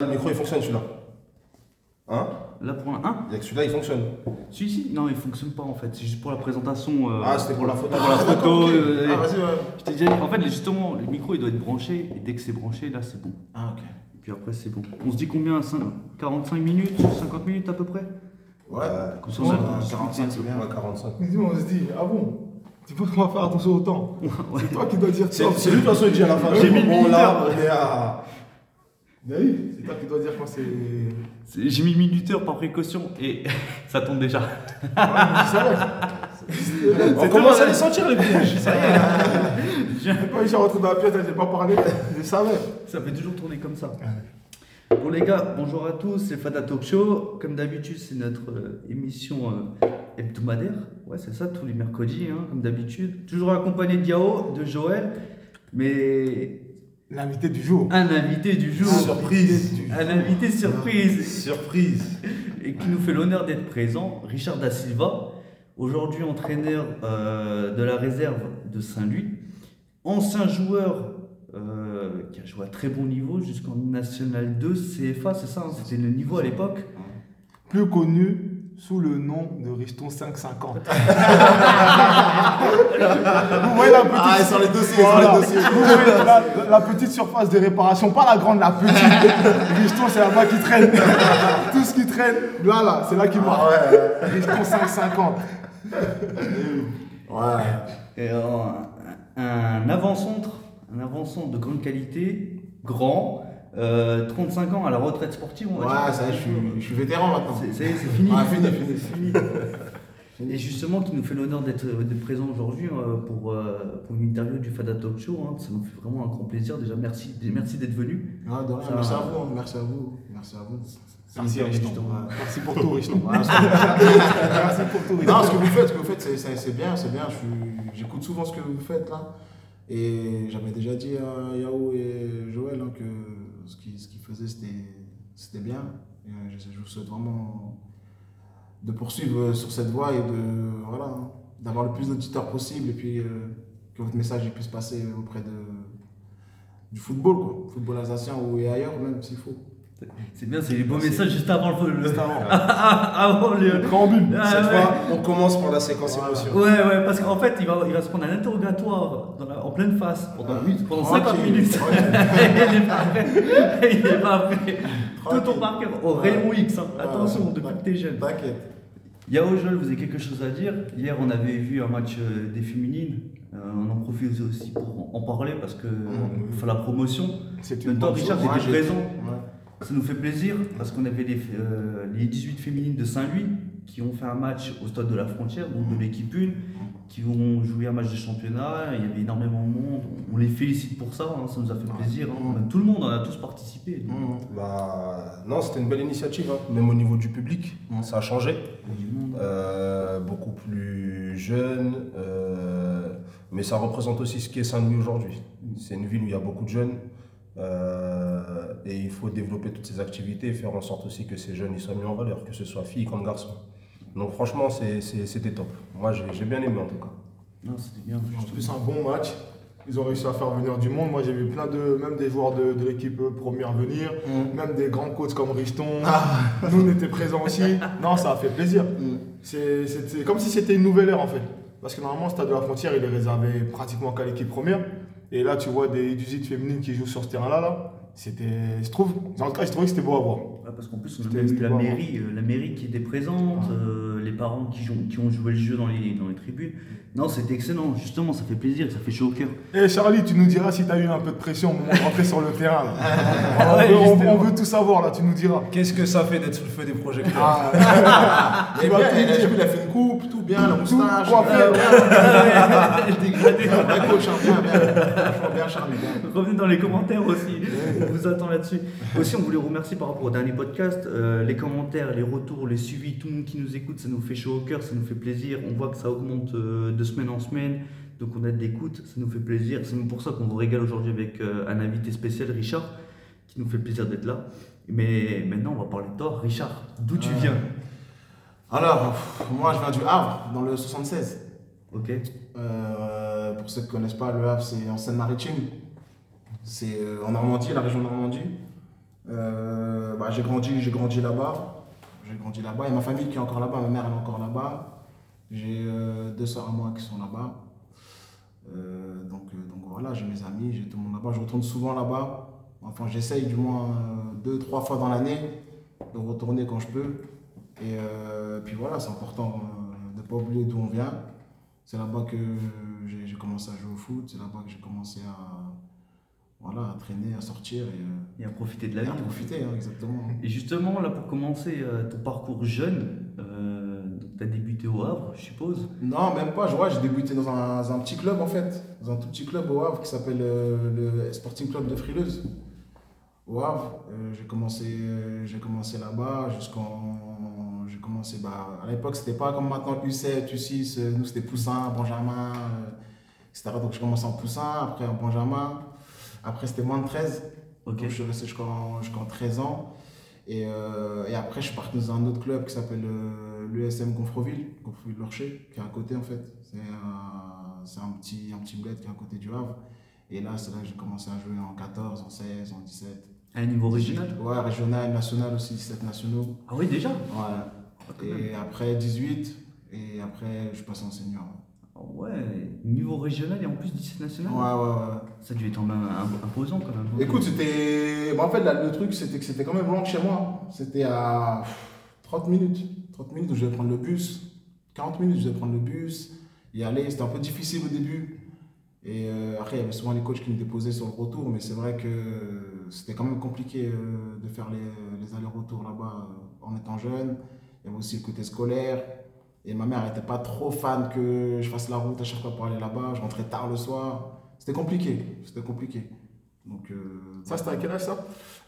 Le micro il fonctionne celui-là. Hein Là pour un 1 Il y a que celui-là il fonctionne. Si, si, non, il fonctionne pas en fait. C'est juste pour la présentation. euh, Ah, c'était pour la photo. Pour la Ah, photo. ok. euh, Ah, vas-y, ouais. je t'ai déjà dit, en fait, justement, le micro il doit être branché. Et dès que c'est branché, là c'est bon. Ah, ok. Et puis après, c'est bon. On se dit combien? Cin- 45 minutes 50 minutes à peu près? Ouais. Comme ça, Ouais, on a- 45, c'est bien. Ouais, 45. Mais dis, on se dit, ah bon? Tu penses qu'on va faire attention au temps C'est toi qui dois dire C'est ça. c'est lui de toute façon il dit à la fin. J'ai mis le bon, là, minuteur. on est à. Oui, c'est toi qui dois dire quand c'est. J'ai mis minuteur par précaution et ça tombe déjà. On commence à les sentir les pièges. Ça y est. J'ai pas eu à rentrer dans la pièce, j'ai pas parlé, je savais. Ça fait toujours tourner comme ça. Bon les gars, bonjour à tous, c'est Fada Talk Show. Comme d'habitude, c'est notre euh, émission euh, hebdomadaire. Ouais, c'est ça, tous les mercredis, hein, comme d'habitude. Toujours accompagné de Yao, de Joël, mais L'invité du jour. un invité du jour. Surprise. Un invité surprise. Surprise. Et qui nous fait l'honneur d'être présent, Richard Da Silva, aujourd'hui entraîneur euh, de la réserve de Saint-Louis, ancien joueur euh, qui a joué à très bon niveau jusqu'en National 2 CFA, c'est ça, hein, c'était le niveau à l'époque. Plus connu sous le nom de Richton 550. Vous voyez la petite. Ah, sur les dossiers, Voilà. sur les dossiers. Vous voyez la, la petite surface de réparation, pas la grande, la petite. Richton, c'est là-bas qui traîne. Tout ce qui traîne, là, là, c'est là qui marche. Ah ouais. Richton 550. Ouais. Et, euh, un avant-centre, un avant-centre de grande qualité, grand, euh, 35 ans à la retraite sportive, on va Ouais, dire. ça y est, je suis, je suis vétéran maintenant. C'est- fini. Ah, fini, fini. C'est fini. Et justement, qui nous fait l'honneur d'être présent aujourd'hui euh, pour, euh, pour une interview du Fada Talk Show. hein. Ça nous fait vraiment un grand plaisir. Déjà, merci, merci d'être venu. Ouais, de rien, Ça- merci à vous, hein, merci à vous, merci à vous. Merci, Richton. Merci pour tout, Richton. Merci pour tout, Richton. Non, ce que vous faites, ce que vous faites, c'est- bien, c'est bien. J'écoute souvent ce que vous faites là. Et j'avais déjà dit à Yao et Joël hein, que ce qu'ils ce qu'ils faisaient, c'était c'était bien. Euh, je, vous souhaite vraiment de poursuivre sur cette voie et de d'avoir le plus d'auditeurs possible et puis euh, que votre message puisse passer auprès du football. Football alsacien ou ailleurs même s'il faut. C'est bien, c'est les beaux messages juste avant le. Juste avant. avant le. Préambule. Ah, Cette ouais. fois, on commence par la séquence Voilà. émotion. Ouais, ouais, parce qu'en fait, il va, il va se prendre un interrogatoire dans la- en pleine face pendant, Ah. huit- pendant Tranquille, 50 minutes. il est pas prêt. Il est pas prêt. Tout ton parcours au rayon X. hein. Attention, Ouais. depuis que t'es jeune. T'inquiète. Yao Joel, vous avez quelque chose à dire? Hier, on avait vu un match euh, des féminines. Euh, on en profite aussi pour en parler parce que Mhm. on fait la promotion. C'est En même une temps, bonne Richard, présent. Ouais. Ça nous fait plaisir parce qu'on avait les, euh, les 18 féminines de Saint-Louis qui ont fait un match au stade de la frontière, donc de l'équipe 1, qui ont joué un match de championnat. Il y avait énormément de monde. On les félicite pour ça, hein, ça nous a fait plaisir. hein. Tout le monde, on a tous participé. donc. Bah, non, c'était une belle initiative, hein. même au niveau du public, ça a changé. Euh, beaucoup plus jeune, euh, mais ça représente aussi ce qu'est Saint-Louis aujourd'hui. C'est une ville où il y a beaucoup de jeunes euh, et il faut développer toutes ces activités et faire en sorte aussi que ces jeunes ils soient mis en valeur, que ce soit filles comme garçons. Donc franchement, c'était top. Moi, j'ai bien aimé en tout cas. Non, c'était bien. En plus, un bon match. Ils ont réussi à faire venir du monde. Moi, j'ai vu plein de, même des joueurs de, de l'équipe euh, première venir, Mhm. même des grands coachs comme Richton. Nous, on était présents aussi. Non, ça a fait plaisir. C'est c'est- c'est comme si c'était une nouvelle ère en fait. Parce que normalement, le stade de la frontière, il est réservé pratiquement qu'à l'équipe première. Et là, tu vois des U18 féminines qui jouent sur ce terrain-là. Là. C'était, je trouve, en tout cas, je trouvais que c'était beau à voir. Ouais, parce qu'en plus, on a C'était- la mairie, euh, la mairie qui était présente, Ouais. euh, les parents qui, jouent- qui ont joué le jeu dans les, dans les tribunes. Non, c'était excellent. Justement, ça fait plaisir, ça fait chaud au cœur. Et Charlie, tu nous diras si tu as eu un peu de pression au moment de rentrer sur le terrain. là. on, Ouais, veut, on- justement. on veut tout savoir, là, tu nous diras. Qu'est-ce que ça fait d'être sous le feu des projecteurs Ah, bien, tout elle a- fait une coupe, tout bien, la moustache. Revenez dans les commentaires aussi. On vous attend là-dessus. Aussi, on voulait vous remercier par rapport au dernier podcast. Euh, les commentaires, les retours, les suivis, tout le monde qui nous écoute, ça nous fait chaud au cœur, ça nous fait plaisir. On voit que ça augmente euh, de semaine en semaine. Donc, on a de l'écoute, ça nous fait plaisir. C'est pour ça qu'on vous régale aujourd'hui avec euh, un invité spécial, Richard, qui nous fait plaisir d'être là. Mais maintenant, on va parler de toi. Richard, d'où tu viens? Alors, moi, je viens du Havre, dans le 76. Ok pour ceux qui ne connaissent pas, le Havre, c'est en Seine-Maritime. C'est en Normandie, la région de Normandie. Euh, bah, j'ai grandi, j'ai grandi là-bas. J'ai grandi là-bas. Et ma famille qui est encore là-bas, ma mère est encore là-bas. J'ai euh, deux soeurs à moi qui sont là-bas. Euh, donc, donc voilà, j'ai mes amis, j'ai tout le monde là-bas. Je retourne souvent là-bas. Enfin, j'essaye du moins deux, trois fois dans l'année de retourner quand je peux. Et puis voilà, c'est important de ne pas oublier d'où on vient. C'est là-bas que j'ai commencé à jouer au foot, c'est là-bas que j'ai commencé à, voilà, à traîner, à sortir et, euh, Et à profiter de la vie. à profiter, hein, exactement. Et justement, là, pour commencer euh, ton parcours jeune, tu as débuté au Havre, je suppose. Non, même pas. Je vois, j'ai débuté dans un, dans un petit club en fait, dans un tout petit club au Havre qui s'appelle euh, le Sporting Club de Frileuse. Au Havre, euh, j'ai commencé, euh, j'ai commencé là-bas jusqu'en. J'ai commencé, bah, à l'époque, c'était pas comme maintenant U7, U6, euh, nous c'était Poussin, Benjamin, euh, etc. Donc j'ai commencé en Poussin, après en Benjamin, après c'était moins de 13. Ok. Donc je suis resté jusqu'en jusqu'en 13 ans. Et, euh, et après, je suis parti dans un autre club qui s'appelle euh, l'USM Gonfreville, Gonfreville-Lorcher, qui est à côté en fait. C'est un, un petit, un petit bled qui est à côté du Havre. Et là, c'est là que j'ai commencé à jouer en 14, en 16, en 17. À un niveau régional Ouais, régional, national aussi, 17 nationaux. Ah oui, déjà? Ouais. même. Et après 18, et après, je passe en senior. Ouais, niveau régional et en plus 17 Ouais, national. ouais, ouais. Ça a dû être imposant quand même. Écoute, c'était. bah, en fait, là, le truc, c'était que c'était quand même loin de chez moi. C'était à 30 minutes. 30 minutes où je devais prendre le bus. 40 minutes, je devais prendre le bus. Y aller, c'était un peu difficile au début. Et euh, après, il y avait souvent les coachs qui me déposaient sur le retour, mais c'est vrai que c'était quand même compliqué euh, de faire les, les allers-retours là-bas euh, en étant jeune. Il y avait aussi le côté scolaire. Et ma mère n'était pas trop fan que je fasse la route à chaque fois pour aller là-bas. Je rentrais tard le soir. C'était compliqué. C'était compliqué. Donc, euh, Ça, c'était à quel âge ça?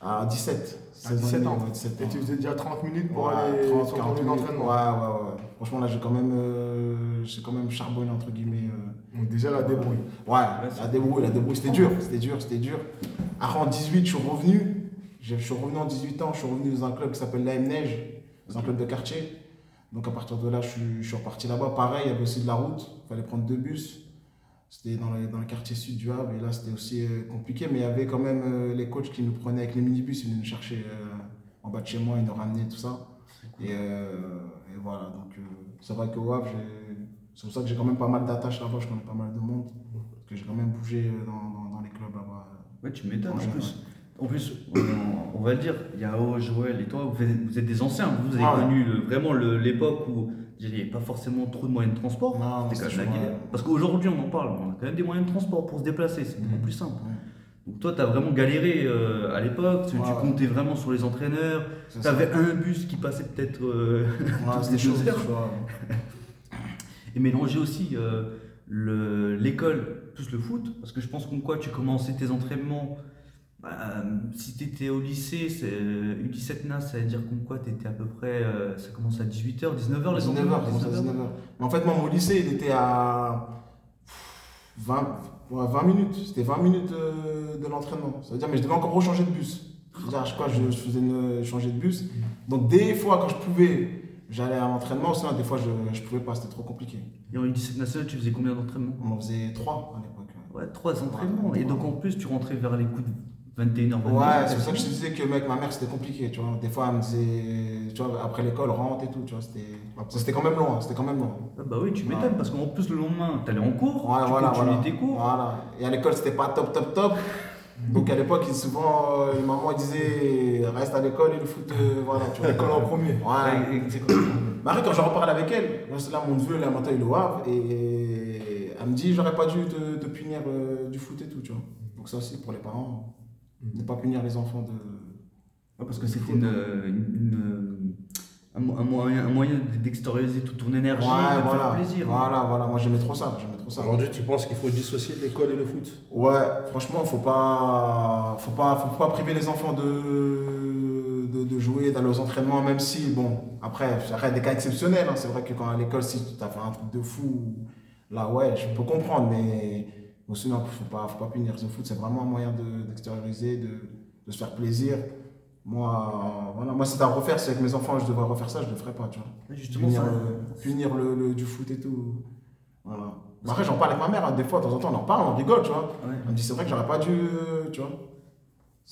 À 17. À 16 17 ans. ouais, 17 Et ans. tu faisais déjà 30 minutes pour Ouais, aller 30, sur 40 ton lieu minutes. d'entraînement. Ouais, ouais, ouais. Franchement, là, j'ai quand même, euh, j'ai quand même charbonné, entre guillemets. euh. Donc déjà la débrouille. Ouais, la débrouille, la débrouille, c'était dur, c'était dur, c'était dur. Après, en 18, je suis revenu. Je je suis revenu en 18 ans, je suis revenu dans un club qui s'appelle l'AM Neige, dans un club de quartier. Donc, à partir de là, je suis, je suis reparti là-bas. Pareil, il y avait aussi de la route, il fallait prendre deux bus. C'était dans, les- dans le quartier sud du Havre, et là, c'était aussi euh, compliqué. Mais il y avait quand même euh, les coachs qui nous prenaient avec les minibus, ils venaient nous chercher euh, en bas de chez moi, ils nous ramenaient, tout ça. Et, euh, et voilà, donc euh, c'est vrai qu'au Havre, c'est pour ça que j'ai quand même pas mal d'attaches là-bas, je connais pas mal de monde. Parce que j'ai quand même bougé dans, dans, dans les clubs là-bas. Ouais, tu m'étonnes. En plus, en plus on, on va le dire, Yao, Joël et toi, vous êtes, vous êtes des anciens. Vous avez Ah ouais. connu le- vraiment l'époque où il n'y avait pas forcément trop de moyens de transport. Non, quand même la ouais. Parce qu'aujourd'hui, on en parle, on a quand même des moyens de transport pour se déplacer, c'est beaucoup Mhm. plus simple. Donc toi, tu as vraiment galéré euh, à l'époque, tu, tu Ouais. comptais vraiment sur les entraîneurs, tu ça. avais un bus qui passait peut-être euh, Ouais, toutes les et mélanger aussi euh, le- l'école plus le foot, parce que je pense qu'en quoi tu commençais tes entraînements, bah, si tu étais au lycée, c'est euh, U17 NAS, ça veut dire qu'en quoi tu étais à peu près, euh, ça commence à 18h, 19h les 19h, entraînements commence à 19h. 19h. Mais en fait, moi, mon lycée, il était à 20, ouais, 20 minutes. C'était 20 minutes euh, de l'entraînement. Ça veut dire, mais je devais encore rechanger de bus. Chaque fois, je, je faisais une, changer de bus. Donc, des fois, quand je pouvais, j'allais à l'entraînement. Sinon, des fois, je ne pouvais pas. C'était trop compliqué. Et en U17 national, tu faisais combien d'entraînements? On en faisait 3 à l'époque. Ouais, trois entraînements. Ouais, et donc en plus, tu rentrais vers les coups de 21h, 22h. Ouais, c'est pour ça que je te disais que mec, ma mère c'était compliqué, tu vois. Des fois elle me disait, tu vois, après l'école, rentre et tout, tu vois, c'était quand même loin, c'était quand même loin. Ah bah oui, tu m'étonnes, Ouais. parce qu'en plus le lendemain, t'allais en cours, Ouais, tu voilà, continuais voilà. tes cours. Voilà. Et à l'école, c'était pas top, top, top. Donc à l'époque, souvent, euh, les mamans disait reste à l'école et le foot, euh, voilà, tu vois. L'école en premier. Ouais. Mais après, quand je reparle avec elle, moi, c'est là mon neveu, là, maintenant il est au Havre, et elle me dit j'aurais pas dû te, te punir euh, du foot et tout, tu vois. Donc ça aussi, pour les parents, ne pas punir les enfants de. Ouais, parce que c'était une, une- un, mo- un moyen, un moyen d'extérioriser toute ton énergie, Ouais, de voilà. faire plaisir. hein. Voilà, voilà. Moi, j'aimais trop ça. J'aimais trop ça. Aujourd'hui, tu penses qu'il faut dissocier l'école et le foot? Ouais, franchement, faut pas, faut pas, faut pas priver les enfants de, de, de jouer, d'aller aux entraînements, même si, bon, après, ça reste des cas exceptionnels. hein. C'est vrai que quand à l'école, si tu as fait un truc de fou, là, ouais, je peux comprendre, mais sinon, faut pas, faut pas punir. Le foot, c'est vraiment un moyen de- d'extérioriser, de, de se faire plaisir. Moi, voilà, moi, si c'est à refaire, si avec mes enfants, je devrais refaire ça, je le ferais pas, tu vois. Justement, punir, ça, le, punir le, le- du foot et tout. Voilà. Mais Après, j'en parle avec ma mère, hein. des fois, de temps en temps, on en parle, on rigole, tu vois. ouais. Elle me dit, c'est vrai que j'aurais pas dû, tu vois.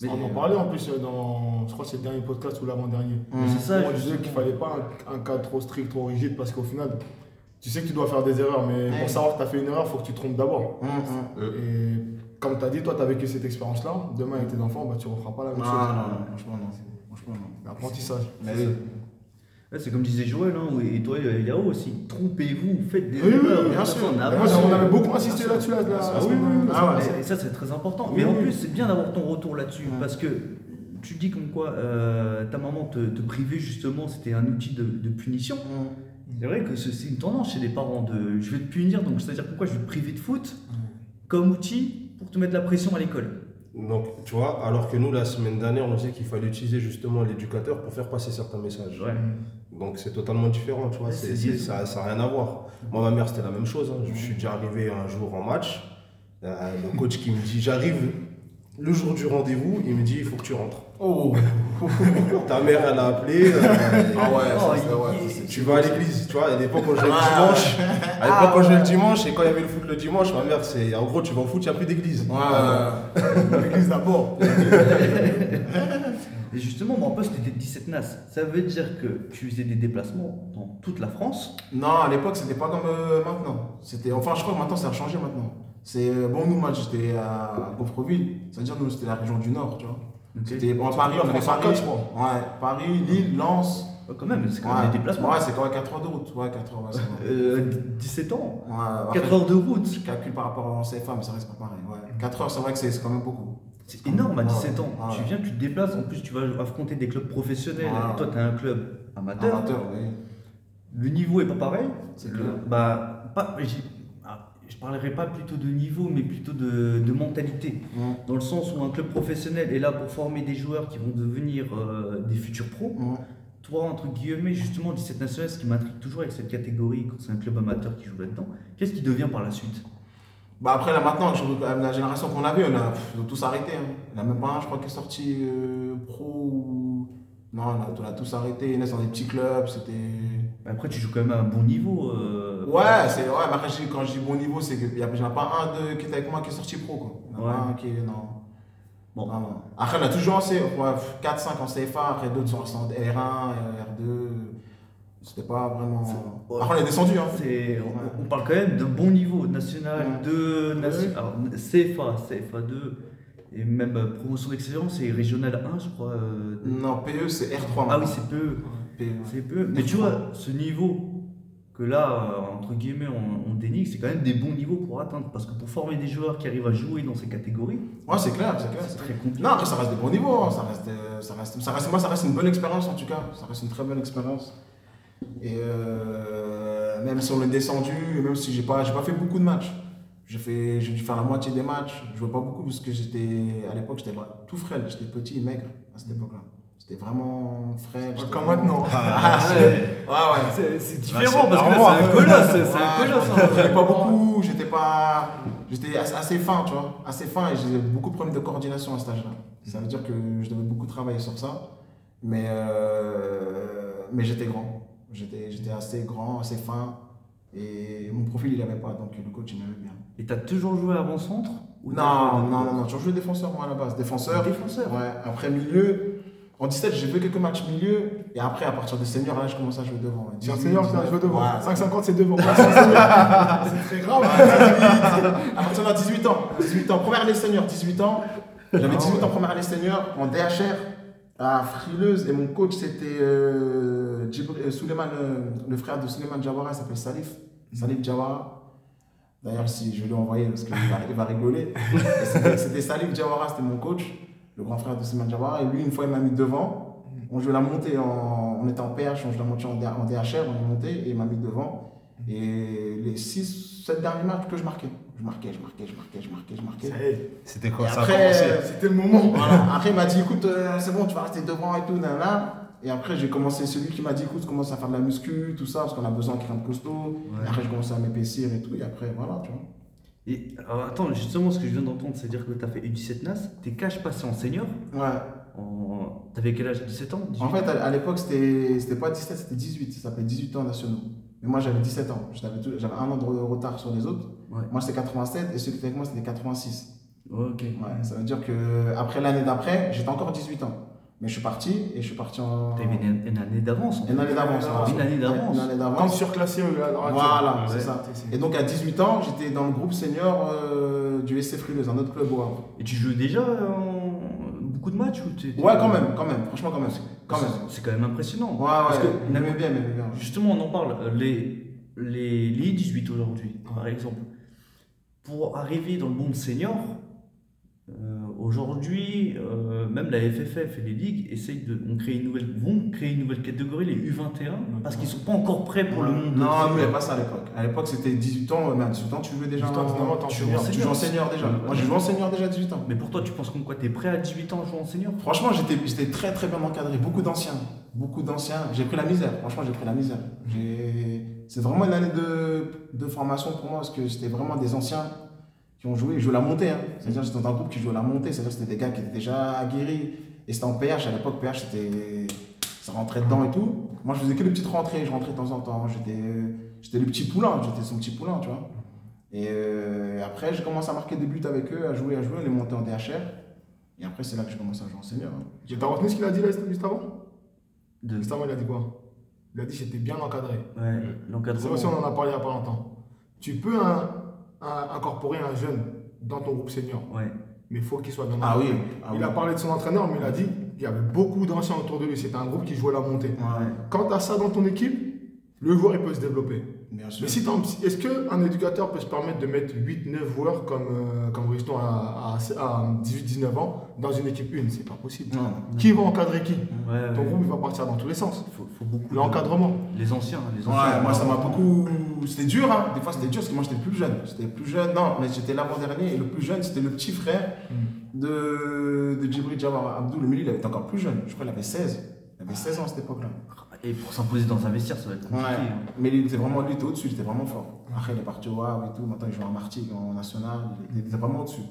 Mais- on en parlait en plus euh, dans, je crois que c'est le dernier podcast ou l'avant-dernier. Hum. C'est ça, on disait justement. qu'il fallait pas un, un cadre trop strict, trop rigide, parce qu'au final, tu sais que tu dois faire des erreurs, mais Ouais. pour savoir que tu as fait une erreur, il faut que tu te trompes d'abord. Hum, hum. Et comme tu as dit, toi, tu as vécu cette expérience-là. Demain, avec tes enfants, bah, tu ne referas pas la même Non, chose. non, non, franchement, non. Franchement, non. L'apprentissage. Mais C'est comme disait Joël, hein, et toi Yao aussi, trompez-vous, faites des Oui, oui, erreurs. bien sûr. On a- avait beaucoup insisté là-dessus. Là, Bien sûr. la Ah oui, oui. Ah ouais. Et ça, c'est très important. Oui, Mais en plus, c'est bien d'avoir ton retour là-dessus. Ouais. Parce que tu dis comme quoi euh, ta maman te, te privait, justement, c'était un outil de, de punition. Hum. C'est vrai que c'est une tendance chez les parents de je vais te punir, donc c'est-à-dire pourquoi je vais te priver de foot comme outil pour te mettre la pression à l'école? Donc, tu vois, alors que nous, la semaine dernière, on disait qu'il fallait utiliser justement l'éducateur pour faire passer certains messages. Ouais. Donc, c'est totalement différent, tu vois, ça n'a rien à voir. Moi, ma mère, c'était la même chose. hein. Je suis déjà arrivé un jour en match. euh, le coach qui me dit J'arrive le jour du rendez-vous, il me dit Il faut que tu rentres. Oh Ta mère, elle a appelé. euh, Ah ouais, Oh, ça, il- c'est- ouais, il- ça, c'est- Tu vas à l'église, tu vois, à l'époque quand je vais le Ah. dimanche, à l'époque quand je vais le dimanche, et quand il y avait le foot le dimanche, ma mère, c'est en gros, tu vas au foot, il n'y a plus d'église. Ouais, ouais. L'église d'abord. Et justement, mon poste était 17 NAS. Ça veut dire que tu faisais des déplacements dans toute la France? Non, à l'époque, c'était pas comme euh, maintenant. C'était, enfin, je crois que maintenant, ça a changé maintenant. C'est, euh, bon, nous, moi, j'étais à Gaufreville. C'est-à-dire, nous, c'était la région du Nord, tu vois. C'était en Paris, on en Paris. Ouais, Paris, Lille, Lens. Quand même, c'est quand même des déplacements. Ouais, c'est quand même 4 heures de route. Ouais, 4 heures. Euh, 17 ans, Ouais, après, 4 heures de route. Je calcule par rapport en CFA, mais ça reste pas pareil. Ouais. 4 heures, c'est vrai que c'est quand même beaucoup. C'est énorme à 17 ans. Tu viens, tu te déplaces, en plus tu vas affronter des clubs professionnels. Et toi, tu as un club amateur. Amateur, oui. Le niveau est pas pareil. C'est clair. Bah, pas, je parlerai pas plutôt de niveau, mais plutôt de, de mentalité. Dans le sens où un club professionnel est là pour former des joueurs qui vont devenir euh, des futurs pros. Toi, entre guillemets, justement, 17 national, ce qui m'intrigue toujours avec cette catégorie, quand c'est un club amateur qui joue là-dedans, qu'est-ce qui devient par la suite? Bah après, là maintenant, la génération qu'on avait, on a pff, tous arrêté. hein. Il n'y en a même pas un, je crois, qui est sorti euh, pro ou. Non, on a, on a tous arrêté. Naissent dans des petits clubs, c'était. Après, tu joues quand même à un bon niveau. euh, Ouais, c'est ouais, mais après, quand je dis bon niveau, c'est qu'il n'y en a pas un de, qui était avec moi qui est sorti pro. Quoi. Il en a Ouais. un qui est. Non. Bon. Non, non. Après, on a toujours en C, ouais, 4-5 en CFA, après d'autres sont en R1, euh, R2. C'était pas vraiment. Ouais. Après, on est descendu. Hein. On, on parle quand même d'un bon niveau national, Ouais. de nation- Ouais. alors, CFA, CFA2, et même euh, promotion d'excellence et régional 1, je crois. euh, Non, PE, c'est R3 Ah oui, c'est. PE. C'est peu. Mais tu vois, ce niveau que là, euh, entre guillemets, on, on dénigre, c'est quand même des bons niveaux pour atteindre. Parce que pour former des joueurs qui arrivent à jouer dans ces catégories, Ouais, c'est clair, c'est clair. c'est très compliqué. Non, après, ça reste des bons niveaux. hein. Ça reste, ça reste, ça reste, moi, ça reste une bonne expérience en tout cas. Ça reste une très bonne expérience. Et euh, même si on est descendu, même si j'ai pas, pas fait beaucoup de matchs. J'ai fait, j'ai dû faire la moitié des matchs. Je jouais pas beaucoup parce que j'étais, à l'époque, j'étais tout frêle. J'étais petit et maigre à cette époque-là. J'étais vraiment frêle. Comme vraiment- maintenant. Ah, Ouais. ouais, ouais. C'est- Bah, différent c'est parce que c'est un colosse. C'est un colosse. je pas beaucoup, j'étais pas. J'étais assez, assez fin, tu vois. Assez fin et j'ai beaucoup de problèmes de coordination à cet âge-là. Ça veut dire que je devais beaucoup travailler sur ça. Mais, euh, mais j'étais grand. J'étais j'étais assez grand, assez fin. Et mon profil, il avait pas. Donc le coach, il m'aimait bien. Et t'as toujours joué avant-centre Non, non, non, non. Toujours joué défenseur, moi, à la base. Défenseur. Défenseur. Ouais. Après, milieu. En 17, j'ai fait quelques matchs milieu. Et après, à partir de senior, là, je commence à jouer devant. 18, senior qui a 19. joué devant. Ouais. 5,50 c'est devant. c'est très grave. À partir de 18 ans, 18 ans, première année senior, 18 ans. J'avais 18 ans, première année senior, en DHR, à Frileuse. Et mon coach, c'était euh, euh, euh, le frère de Souleymane Jawara, il s'appelle Salif. Salif Jawara. D'ailleurs, si je vais lui envoyer, parce qu'il va, il va rigoler. C'était Salif Jawara, c'était mon coach, le grand frère de Souleymane Jawara. Et lui, une fois, il m'a mis devant. On jouait la montée, en, on était en PH, on jouait la montée en, en DHR, on est monté, et il m'a mis devant. Et les 6, 7 derniers matchs que je marquais. Je marquais, je marquais, je marquais, je marquais, je marquais. Ça y est, C'était Et quand ça après, euh, C'était le moment. voilà. Après, il m'a dit, écoute, euh, c'est bon, tu vas rester devant et tout, nan, nan. Et après, j'ai commencé, celui qui m'a dit, écoute, commence à faire de la muscu, tout ça, parce qu'on a besoin de quelqu'un de costaud. Ouais. Et après, j'ai commencé à m'épaissir et tout. Et après, voilà, tu vois. Et alors, attends, justement, ce que je viens d'entendre, c'est-à-dire que tu as fait U17 NAS, t'es cash passé en senior? Ouais. En... T'avais quel âge? 17 ans? 18 En fait, à, l'époque, c'était c'était pas 17, c'était 18. Ça s'appelait 18 ans nationaux. Mais moi, j'avais 17 ans. J'avais un an de re- retard sur les autres. Ouais. Moi, c'était 87 et celui qui était avec moi, c'était 86. Ok. Ouais, ça veut dire que après l'année d'après, j'étais encore 18 ans. Mais je suis parti et je suis parti en. T'avais une, une année d'avance. en fait. Une année d'avance. voilà. Une année d'avance. Une année Comme d'avance. surclassé euh. Voilà, c'est ça. Et donc à 18 ans, j'étais dans le groupe senior euh, du SC Frileuse, un autre club au Havre. Et tu joues déjà en- beaucoup de matchs ou t'es- Ouais, quand même, quand même. Franchement, quand même. Quand même. C'est quand même impressionnant. Ouais, ouais. Parce que bien, il m'aimait bien. Justement, on en parle. euh, Les, les, les 18 aujourd'hui, par exemple, pour arriver dans le monde senior, euh, aujourd'hui, euh, même la FFF et les ligues essayent de on crée une nouvelle, vont créer une nouvelle catégorie, les U21, parce qu'ils sont pas encore prêts pour le monde. Non, nous, il n'y avait pas ça à l'époque. À l'époque, c'était 18 ans. Mais à 18 ans, tu jouais déjà. 18 ans, en tu joues- en senior déjà. Moi, j'ai joué en senior déjà à 18 ans. Mais pour toi, tu penses comme quoi T'es prêt à 18 ans à jouer en senior? Franchement, j'étais très très bien encadré. Beaucoup d'anciens. Beaucoup d'anciens. J'ai pris la misère. Franchement, j'ai pris la misère. C'est vraiment une année de, de formation pour moi parce que c'était vraiment des anciens qui ont joué. Ils jouaient la montée. Hein. C'est-à-dire que j'étais dans un groupe qui jouait la montée. C'est-à-dire que c'était des gars qui étaient déjà aguerris. Et c'était en PH. À l'époque, PH, c'était. Ça rentrait dedans et tout. Moi, je faisais que les petites rentrées. Je rentrais de temps en temps. J'étais j'étais le petit poulain. J'étais son petit poulain, tu vois. Et euh, après, j'ai commencé à marquer des buts avec eux, à jouer, à jouer, les monter en DHR. Et après, c'est là que j'ai commencé à jouer en senior. hein. T'as retenu ce qu'il a dit là juste avant? De... Juste avant, il a dit quoi? Il a dit j'étais bien encadré. Ouais, Ça l'encadrement. aussi, on en a parlé il n'y a pas longtemps. Tu peux un- incorporer un jeune dans ton groupe senior, Ouais. mais il faut qu'il soit bien Ah oui. Ah il oui. a parlé de son entraîneur, mais il a dit il y avait beaucoup d'anciens autour de lui. C'était un groupe qui jouait la montée. Ouais, Quand tu as ça dans ton équipe, le joueur il peut se développer. Bien sûr. Mais si est-ce qu'un éducateur peut se permettre de mettre 8-9 joueurs comme, euh, comme Riston à, à- à 18-19 ans dans une équipe 1 C'est pas possible. Non, non. Qui va encadrer qui? Ouais, Ton ouais. groupe il va partir dans tous les sens. Faut, faut beaucoup. de- L'encadrement. Les anciens, les anciens. Ouais, moi ça m'a beaucoup. C'était dur, hein. Des fois c'était dur parce que moi j'étais plus jeune. J'étais le plus jeune, non, mais j'étais l'avant-dernier et le plus jeune c'était le petit frère de, de Djibril Jawar Abdou. Le milieu il avait été encore plus jeune. Je crois qu'il avait 16. Il avait 16 ans à cette époque-là. Et pour s'imposer dans un vestiaire, ça va être compliqué. Ouais. hein. Mais il était vraiment, lui, il était au-dessus, il était vraiment fort. Après, il est parti au Havre et tout. Maintenant, il joue en Martigues, en national. Il était vraiment au-dessus.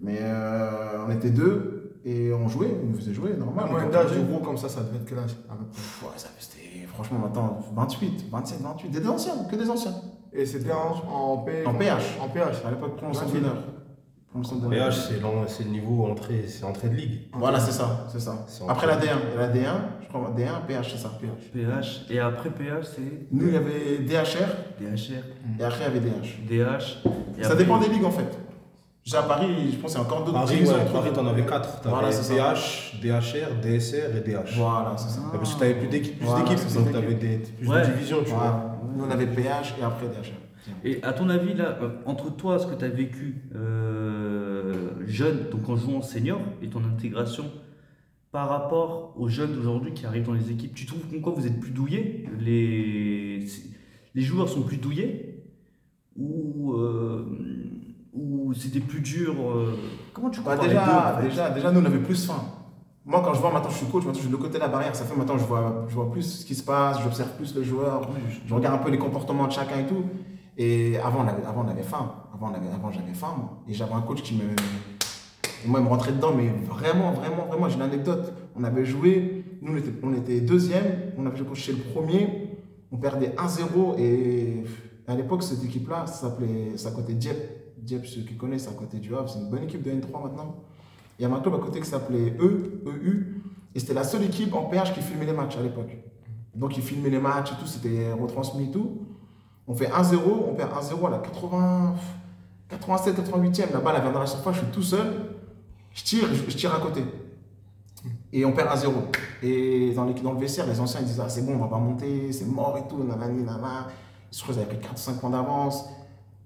Mais euh, on était deux et on jouait, on nous faisait jouer, normal. On d'âge gros comme ça, ça devait être quel âge à peu près Pff, ouais, ça, c'était, franchement, maintenant, 28, 27, 28. Des anciens, que des anciens. Et c'était en, en, P- En PH. En PH. À l'époque, promotion Ouais, d'honneur. PH, c'est le niveau entrée, c'est entrée de ligue. Voilà, c'est ça, c'est ça. Après la entre- D1, il y a la D1, je crois, D1, PH, c'est ça. PH. Et après PH, c'est Nous, il y avait DHR DHR, et après, il y avait DH. DH. et Ça dépend des ligues, en fait. J'ai à Paris, je pense qu'il y a encore d'autres Paris, divisions ouais, Paris, t'en avais 4. T'avais Voilà, c'est ça. DH, DHR, DSR et DH. Voilà, c'est ça. Parce que t'avais plus d'équipes, plus d'équipes, c'est ça. donc t'avais plus de divisions, tu vois. Nous, on avait PH et après DHR. Et à ton avis, là, euh, entre toi, ce que tu as vécu euh, jeune, donc en jouant senior, et ton intégration, par rapport aux jeunes d'aujourd'hui qui arrivent dans les équipes, tu trouves qu'en quoi vous êtes plus douillés? Les, les joueurs sont plus douillés? Ou, euh, ou c'était plus dur euh, Comment tu Bah, déjà, les deux en fait? déjà, déjà, nous, on avait plus faim. Moi, quand je vois maintenant, je suis coach, maintenant, je suis de l'autre côté de la barrière. Ça fait maintenant, je vois, je vois plus ce qui se passe, j'observe plus le joueur, je regarde un peu les comportements de chacun et tout. Et avant, on avait, avant, on avait faim. Avant, on avait, avant j'avais faim, moi. Et j'avais un coach qui me. Et moi, il me rentrait dedans, mais vraiment, vraiment, vraiment. J'ai une anecdote. On avait joué, nous, on était, deuxième, on avait joué chez le premier, on perdait 1-0. Et à l'époque, cette équipe-là, ça s'appelait, ça côté Dieppe. Dieppe, ceux qui connaissent, à côté du Havre, c'est une bonne équipe de N3 maintenant. Il y avait un club à côté qui s'appelait E, EU, et c'était la seule équipe en PH qui filmait les matchs à l'époque. Donc ils filmaient les matchs et tout, c'était retransmis et tout. On fait 1-0, on perd 1-0 à la 80, 87, 88e, la balle elle vient dans la surface, je suis tout seul, je tire, je, tire à côté. Et on perd 1-0. Et dans, l'équipe- dans le vestiaire, les anciens ils disent Ah, c'est bon, on va pas monter, c'est mort et tout, nanani, nanana. Crois qu'ils avaient pris 4 5 points d'avance.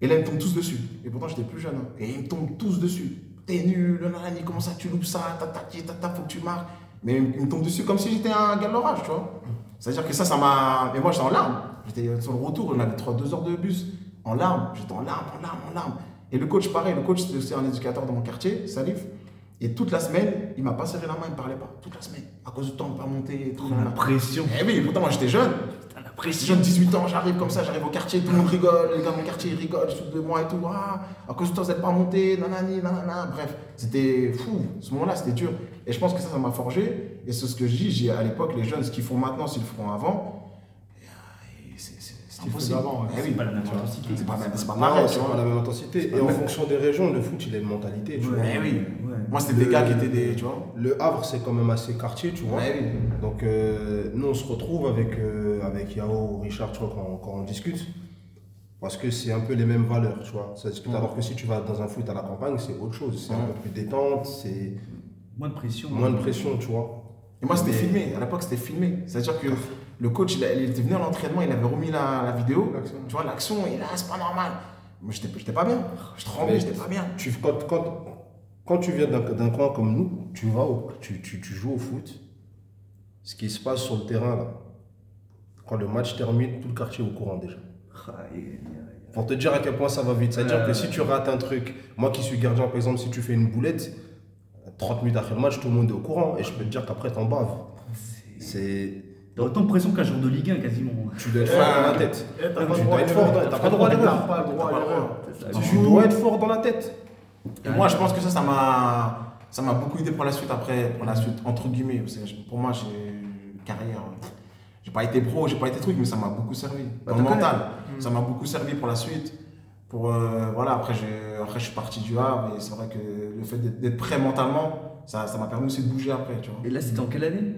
Et là, ils me tombent tous dessus. Et pourtant, j'étais plus jeune. hein. Et ils me tombent tous dessus. T'es nul, nanani, comment ça tu loupes ça, tata, tata, faut que tu marques. Mais ils me tombent dessus comme si j'étais un gars de l'orage, tu vois. C'est-à-dire que ça, ça m'a. Et moi, j'étais en larmes. J'étais sur le retour, on avait 3-2 heures de bus. En larmes. J'étais en larmes, en larmes, en larmes. Et le coach, pareil, le coach, aussi un éducateur dans mon quartier, Salif. Et toute la semaine, il m'a pas serré la main, il me parlait pas. Toute la semaine. À cause du temps, on pas monter et tout. La pression. Eh oui, pourtant, moi, j'étais jeune. La Jeune, pression. 18 ans, j'arrive comme ça, j'arrive au quartier, tout le monde rigole, les gars de mon quartier ils rigolent, foutent de moi et tout. Ah, à cause de toi, vous n'êtes pas monté, nanani, nanana. Bref, c'était fou. Ce moment-là, c'était dur. Et je pense que ça, ça m'a forgé. Et c'est ce que je dis, j'ai à l'époque, les jeunes, ce qu'ils font maintenant, s'ils le feront avant, c'est- c'est avant. Eh oui. Pas la même intensité. C'est pas, c'est pas Non, pareil, tu c'est vois. pas la même intensité. Et en fonction des régions, le foot, il a une mentalité. Tu vois. Eh oui. Ouais. Moi, c'était des gars qui étaient des. Tu vois Le Havre, c'est quand même assez quartier, tu vois. Oui. Donc, euh, nous, on se retrouve avec, euh, avec Yao, Richard, tu vois, quand, quand on discute. Parce que c'est un peu les mêmes valeurs, tu vois. Ça discute. Alors que si tu vas dans un foot à la campagne, c'est autre chose. C'est un peu plus détente, c'est Moins de pression. moins de pression, tu vois. Et moi, c'était filmé. À l'époque, c'était filmé. C'est-à-dire que le coach, il, a- il était venu à l'entraînement, il avait remis la, la vidéo. Tu vois, l'action, et là, c'est pas normal. Moi, j'étais pas bien. Je tremblais, Mais- j'étais pas bien. Tu, quand, quand, quand tu viens d'un d'un coin comme nous, tu, vas au- tu, tu, tu joues au foot. Ce qui se passe sur le terrain, là, quand le match termine, tout le quartier est au courant déjà. Aïe. Pour te dire à quel point ça va vite. C'est-à-dire Euh. que si tu rates un truc, moi qui suis gardien par exemple, si tu fais une boulette, 30 minutes après le match, tout le monde est au courant. Et je peux te dire qu'après, t'en baves. C'est. T'as autant de pression qu'un jour de Ligue 1 quasiment. Tu dois être fort dans la tête. T'as Tu pas le dois droit t'as pas le droit à l'erreur. T'as pas le droit à l'erreur. C'est ça. Tu dois être fort dans la tête. Et moi, je pense que ça, ça m'a, ça m'a beaucoup aidé pour la suite après, pour la suite, entre guillemets. Parce que je- pour moi, j'ai une carrière. J'ai pas été pro, j'ai pas été truc, mais ça m'a beaucoup servi. Bah, Dans le mental. Ça m'a beaucoup servi pour la suite. Pour, euh, voilà, après, après, je suis parti du Havre et c'est vrai que le fait d'être, prêt mentalement, ça, ça m'a permis aussi de bouger après, tu vois. Et là, c'était en quelle année?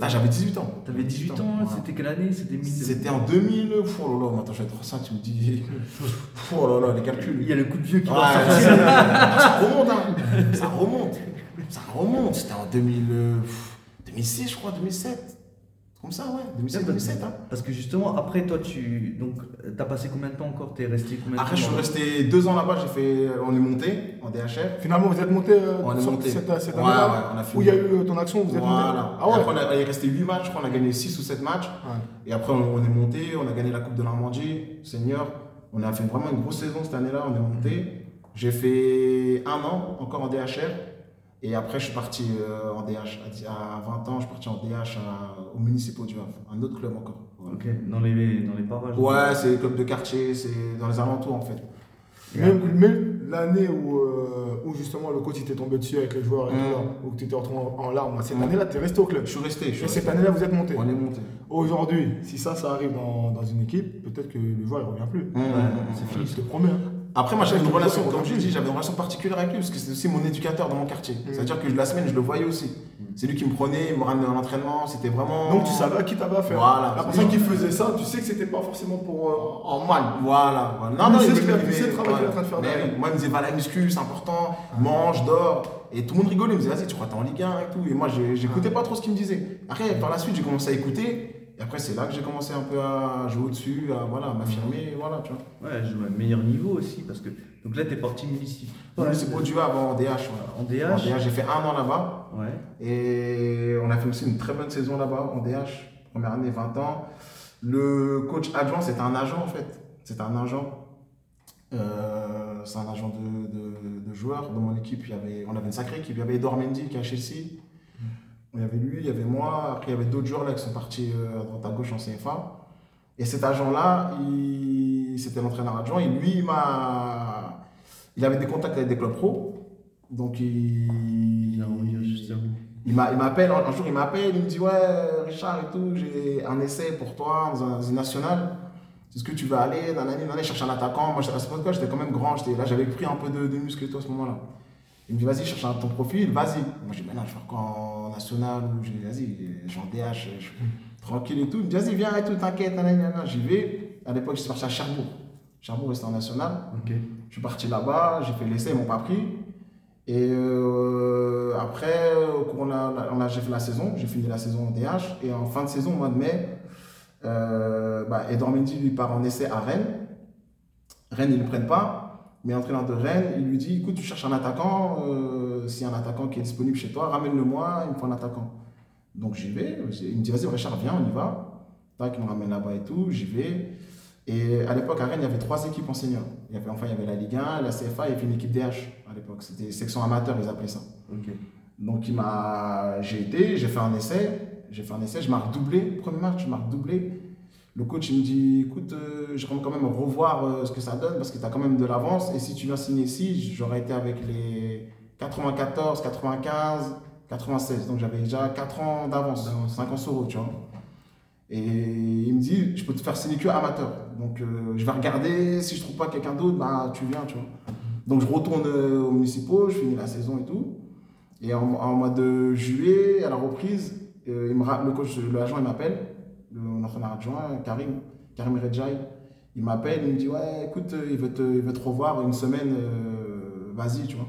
Là, j'avais 18 ans. T'avais 18 ans, voilà. c'était quelle année? C'était 1000 C'était en 2000. Oh là là, vais être ça, tu me dis. Oh là là, les calculs. Il y a le coup de vieux qui Ouais, va sortir. ça, ça remonte, hein. Ça remonte. Ça remonte. C'était en 2000, euh, pff, 2006, je crois, 2007. Comme ça, ouais. 2007, 2007. Hein. Parce que justement, après toi, tu donc t'as passé combien de temps encore? T'es resté combien de Après, je suis resté deux ans là-bas. J'ai fait, on est monté en DHR. Finalement, vous êtes monté euh, On est monté. cette, cette Ouais, année-là ouais, on a fini. où il y a eu euh, ton action, vous êtes monté? Ah ouais après, on a, il est resté 8 matchs. Je crois qu'on a gagné 6 ou 7 matchs. Et après, on, on est monté. On a gagné la Coupe de Normandie, senior. On a fait vraiment une grosse saison cette année-là. On est monté. J'ai fait un an encore en DHR. Et après, je suis parti euh, en DH. À 20 ans, je suis parti en DH à- au Municipaux du Havre. Un autre club encore. Voilà. Ok, dans les, dans les parages. Ouais, c'est le club de quartier. C'est dans les alentours en fait. Mais l'année où, euh, où justement le coach il t'est tombé dessus avec les joueurs et tout là, où tu étais retrouvé en, en larmes, cette année-là, tu es resté au club. Je suis resté. Je suis Et cette année-là, vous êtes monté. On est monté. Aujourd'hui, si ça, ça arrive dans, dans une équipe, peut-être que le joueur il revient plus. Mmh, mmh, mmh. C'est fini, je te promets. hein. Après, moi, j'avais une Ouais, relation, comme je dit, j'avais une relation particulière avec lui, parce que c'était aussi mon éducateur dans mon quartier. Mm. C'est-à-dire que la semaine, je le voyais aussi. C'est lui qui me prenait, il me ramenait à l'entraînement, c'était vraiment. Donc tu savais à qui t'avais affaire. Voilà. La personne qui faisait ça, tu sais que c'était pas forcément pour euh, en mal. Voilà. voilà. Il Non, non, sait il ce qu'il a- le travail qu'il est en train de faire Mais derrière. Moi, il me disait, va la muscu, c'est important, mange, dors. Et tout le monde rigolait, il me disait, vas-y, tu crois que t'es en Ligue 1 et tout. Et moi, j'écoutais pas trop ce qu'il me disait. Après, par la suite, j'ai commencé à écouter. Et après, c'est là que j'ai commencé un peu à jouer au-dessus, à voilà, à m'affirmer, voilà, tu vois. Ouais, je joue à un meilleur niveau aussi parce que donc là t'es parti municipal. Ouais, c'est du Havre en DH. voilà. En En DH. DH, j'ai fait un an là-bas. Ouais. Et on a fait aussi une très bonne saison là-bas en DH. Première année, 20 ans. Le coach adjoint, c'était un agent en fait. C'était un agent. Euh, c'est un agent de, de, de joueurs. Dans mon équipe, il y avait, on avait une sacrée équipe. Il y avait Edouard Mendy qui est à Chelsea. Il y avait lui, il y avait moi. Après, il y avait d'autres joueurs là qui sont partis euh, à droite à gauche en CFA. Et cet agent-là, il... c'était l'entraîneur adjoint. Et lui, il m'a. Il avait des contacts avec des clubs pro. Donc, il. Il justement. Il m'a- il m'appelle, un jour il m'appelle, il me dit Ouais, Richard et tout, j'ai un essai pour toi dans un, dans une nationale. Est-ce que tu veux aller dans l'année, l'année chercher un attaquant Moi, à cette époque, j'étais quand même grand, là j'avais pris un peu de, de muscle et tout à ce moment-là. Il me dit Vas-y, cherche ton profil, vas-y. Moi, j'ai dit non, je vais faire quoi en national ou j'ai dit Vas-y, je en DH, je suis tranquille et tout. Il me dit Vas-y, viens et tout, t'inquiète, j'y vais. À l'époque, je suis parti à Cherbourg. Cherbourg, c'était en national. Je suis parti là-bas, j'ai fait l'essai, ils m'ont pas pris. Et euh, après, au cours de la- la- on a- j'ai fait la saison, j'ai fini la saison en DH. Et en fin de saison, au mois de mai, euh, bah, Edouard Mendy lui part en essai à Rennes. Rennes, ils ne le prennent pas. Mais l'entraîneur de Rennes, il lui dit écoute, tu cherches un attaquant, euh, s'il y a un attaquant qui est disponible chez toi, ramène-le-moi, il me faut un attaquant. Donc j'y vais, il me dit vas-y, Richard, viens, on y va. Tac, il me ramène là-bas et tout, j'y vais. Et à l'époque, à Rennes, il y avait trois équipes en senior. Il y avait, enfin, il y avait la Ligue 1, la CFA et puis une équipe DH à l'époque. C'était section amateur, ils appelaient ça. Donc il m'a, j'ai été, j'ai fait un essai, j'ai fait un essai, je marque doublé, premier match, je marque doublé. Le coach il me dit, écoute, euh, j'aimerais quand même revoir euh, ce que ça donne parce que tu as quand même de l'avance et si tu viens signer ici, j'aurais été avec les 94, 95, 96. Donc j'avais déjà 4 ans d'avance, 5 ans sur route, tu vois. Et il me dit, je peux te faire signer que amateur. Donc, euh, je vais regarder. Si je trouve pas quelqu'un d'autre, bah, tu viens, tu vois. Donc, je retourne aux municipaux, je finis la saison et tout. Et en, en mois de juillet, à la reprise, il me le coach, le agent, il m'appelle, le mon entraîneur adjoint, Karim, Karim Redjaï. Il m'appelle, il me dit, ouais, écoute, euh, il veut te, il veut te revoir une semaine, euh, vas-y, tu vois.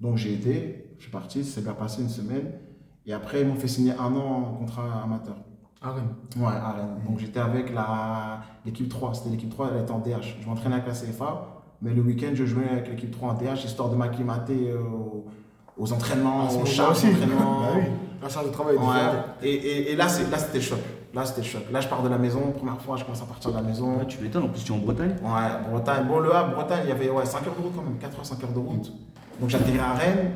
Donc, j'ai été, je suis parti, ça s'est bien passé une semaine. Et après, ils m'ont fait signer un an en contrat amateur. Ah, Rennes. Ouais, à Rennes. Donc j'étais avec l'équipe 3. C'était l'équipe 3, elle était en DH. Je m'entraînais avec la CFA, mais le week-end, je jouais avec l'équipe 3 en DH, histoire de m'acclimater aux, aux entraînements, Ah, c'est aux charges d'entraînement. Bah oui. La charge de travail Ouais. Et, et, et là, c'est- là, c'était le choc. Là, c'était le choc. Là, je pars de la maison. Première fois, je commence à partir de la maison. Ouais, tu m'étonnes, en plus tu es en Bretagne. Ouais, Bretagne. Bon, le Havre, Bretagne, il y avait ouais, 5 heures de route quand même, 4 heures, 5 heures de route. Donc j'atterris à Rennes.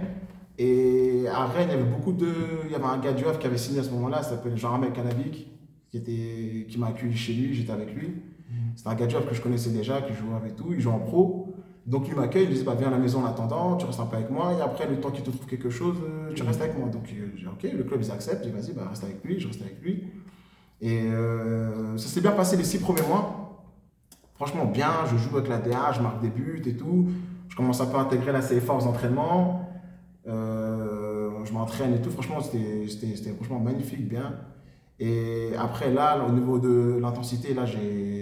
Et à Rennes, il y avait beaucoup de. Il y avait un gars du Havre qui avait signé à ce moment-là, il s'appelait Jean-Ramel Canavic, qui, était... qui m'a accueilli chez lui, j'étais avec lui. C'était un gars du Havre que je connaissais déjà, qui jouait avec tout, il joue en pro. Donc il m'accueille, il me dit bah, Viens à la maison en attendant, tu restes un peu avec moi, et après, le temps qu'il te trouve quelque chose, euh, tu restes avec moi. Donc euh, j'ai Ok, le club ils acceptent, j'ai Vas-y, bah, reste avec lui, je reste avec lui. Et euh, ça s'est bien passé les six premiers mois. Franchement, bien, je joue avec la DA, je marque des buts et tout. Je commence un peu à intégrer la CFA aux entraînements. Euh, je m'entraîne et tout. Franchement, c'était franchement magnifique, bien. Et après, là, au niveau de l'intensité, là,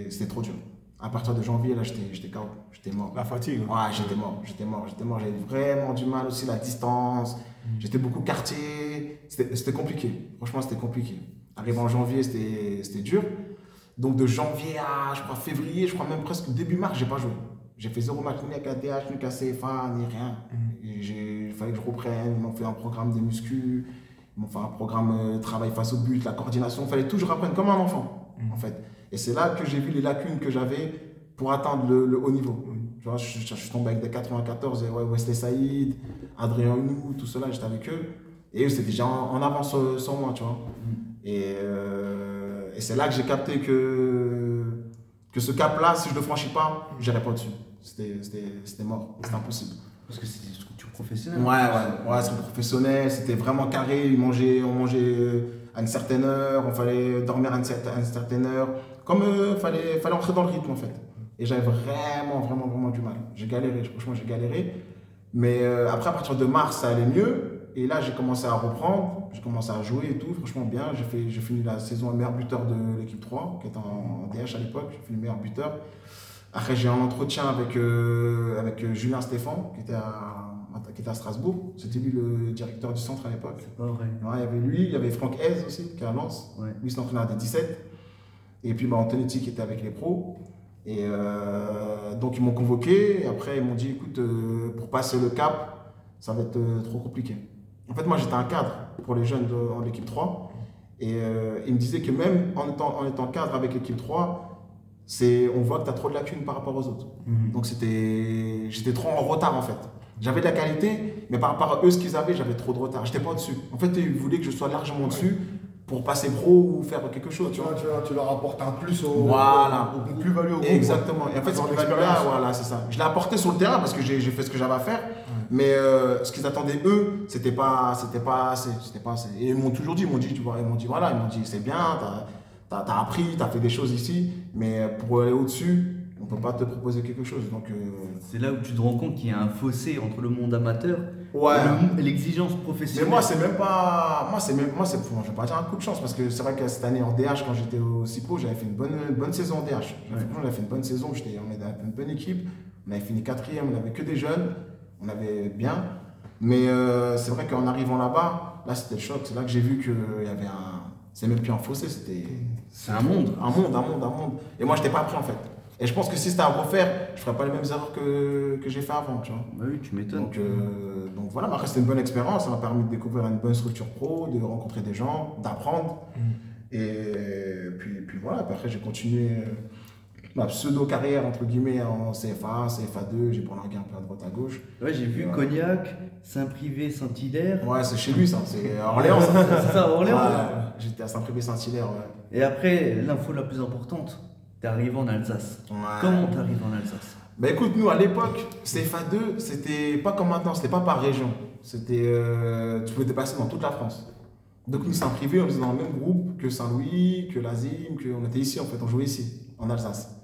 c'était trop dur. À partir de janvier, là, j'étais KO. J'étais mort. La fatigue. Ouais, j'étais mort, j'étais mort, j'étais mort. J'avais vraiment du mal aussi, la distance. J'étais beaucoup quartier. C'était compliqué. Franchement, c'était compliqué. Arrivé en janvier, c'était dur. Donc de janvier à, je crois, février, je crois même presque début mars, j'ai pas joué. J'ai fait zéro match ni avec ADH, ni avec CFA, ni rien. J'ai- Il fallait que je reprenne. Ils m'ont fait un programme de muscu. Ils m'ont fait un programme euh, travail face au but, la coordination. Il fallait tout que je reprenne comme un enfant, en fait. Et c'est là que j'ai vu les lacunes que j'avais pour atteindre le, le haut niveau. Tu vois, je, je- suis tombé avec des 94, et ouais, Wesley Saïd, Adrien Hunou, tout cela, j'étais avec eux. Et eux, c'était déjà en, en avance sur, sur moi, tu vois. Et, euh, et c'est là que j'ai capté que, que ce cap-là, si je ne le franchis pas, je n'irai pas dessus. C'était c'était- c'était mort, c'était impossible. Parce que c'est des structures professionnelles. Ouais, ouais, ouais, c'est professionnel, c'était vraiment carré. Ils mangeaient, on mangeait euh, à une certaine heure, on fallait dormir à une certaine, à une certaine heure. Comme il fallait, fallait entrer dans le rythme en fait. Et j'avais vraiment, vraiment, vraiment du mal. J'ai galéré, franchement, j'ai galéré. Mais euh, après, à partir de mars, ça allait mieux. Et là, j'ai commencé à reprendre, j'ai commencé à jouer et tout, franchement bien. J'ai fait- j'ai fini la saison meilleur buteur de l'équipe 3, qui était en DH à l'époque. J'ai fini meilleur buteur. Après, j'ai un entretien avec, euh, avec euh, Julien Stéphan, qui était à, qui était à Strasbourg. C'était lui le directeur du centre à l'époque. C'est pas vrai. Ouais, il y avait lui, il y avait Franck Hez aussi, qui est à Lens. Ouais. Lui, c'est l'entraîneur des 17. Et puis, bah, Antonetti, qui était avec les pros. Et euh, donc, ils m'ont convoqué. Et après, ils m'ont dit écoute, euh, pour passer le cap, ça va être euh, trop compliqué. En fait, moi, j'étais un cadre pour les jeunes de, en équipe 3. Et euh, ils me disaient que même en étant, en étant cadre avec l'équipe 3, c'est, on voit que tu as trop de lacunes par rapport aux autres. Donc c'était, j'étais trop en retard en fait. J'avais de la qualité, mais par rapport à eux, ce qu'ils avaient, j'avais trop de retard. J'étais pas au-dessus. En fait, ils voulaient que je sois largement au-dessus pour passer pro ou faire quelque chose, tu vois. tu, vois, tu leur apportes un plus au, Voilà. au, au plus-value au groupe. Exactement. Et en fait, ce qui là voilà, c'est ça. Je l'ai apporté sur le terrain parce que j'ai fait ce que j'avais à faire. Mais euh, ce qu'ils attendaient eux, c'était pas, c'était pas assez. C'était pas assez. Et ils m'ont toujours dit, ils m'ont dit, tu vois, ils m'ont dit, voilà, ils m'ont dit, c'est bien, t'as as, appris, t'as fait des choses ici, mais pour aller au-dessus, on peut pas te proposer quelque chose. Donc, euh, C'est là où tu te rends compte qu'il y a un fossé entre le monde amateur ouais. et le- et l'exigence Mais professionnelle. moi, c'est même pas. Moi, c'est même. Moi, c'est. je vais pas dire un coup de chance parce que c'est vrai que cette année en DH, quand j'étais au CIPO, j'avais fait une bonne, une bonne saison en DH. J'avais- j'avais fait une bonne saison. J'étais, on avait une bonne équipe. On avait fini quatrième. On avait que des jeunes. On avait bien. Mais euh, c'est vrai qu'en arrivant là-bas, là, c'était le choc. C'est là que j'ai vu qu'il y avait un. C'est même plus un fossé. C'était. C'est un monde. Un monde, un monde, un monde. Et moi, j'étais pas prêt en fait. Et je pense que si c'était à refaire, je ferais pas les mêmes erreurs que, que j'ai fait avant, tu vois. Bah oui, tu m'étonnes. Donc, euh, donc voilà, après c'était une bonne expérience, ça m'a permis de découvrir une bonne structure pro, de rencontrer des gens, d'apprendre. Et puis, puis voilà, après j'ai continué euh, ma pseudo-carrière entre guillemets en CFA, CFA2, j'ai prolongué un peu à droite à gauche. Ouais, j'ai vu Ouais. Cognac, Saint-Privé, Saint-Hilaire. Ouais, c'est chez lui ça, c'est à Orléans. C'est ça, à Orléans. Ouais, J'étais à Saint-Privé-Saint-Hilaire. Ouais. Et après, l'info la plus importante, t'es arrivé en Alsace. Ouais. Comment t'arrives en Alsace? Bah écoute, nous à l'époque, CFA2, c'était pas comme maintenant, c'était pas par région. C'était. euh, tu pouvais te passer dans toute la France. Donc nous, c'est un privé, on était dans le même groupe que Saint-Louis, que l'Azim, qu'on était ici en fait, on jouait ici, en Alsace.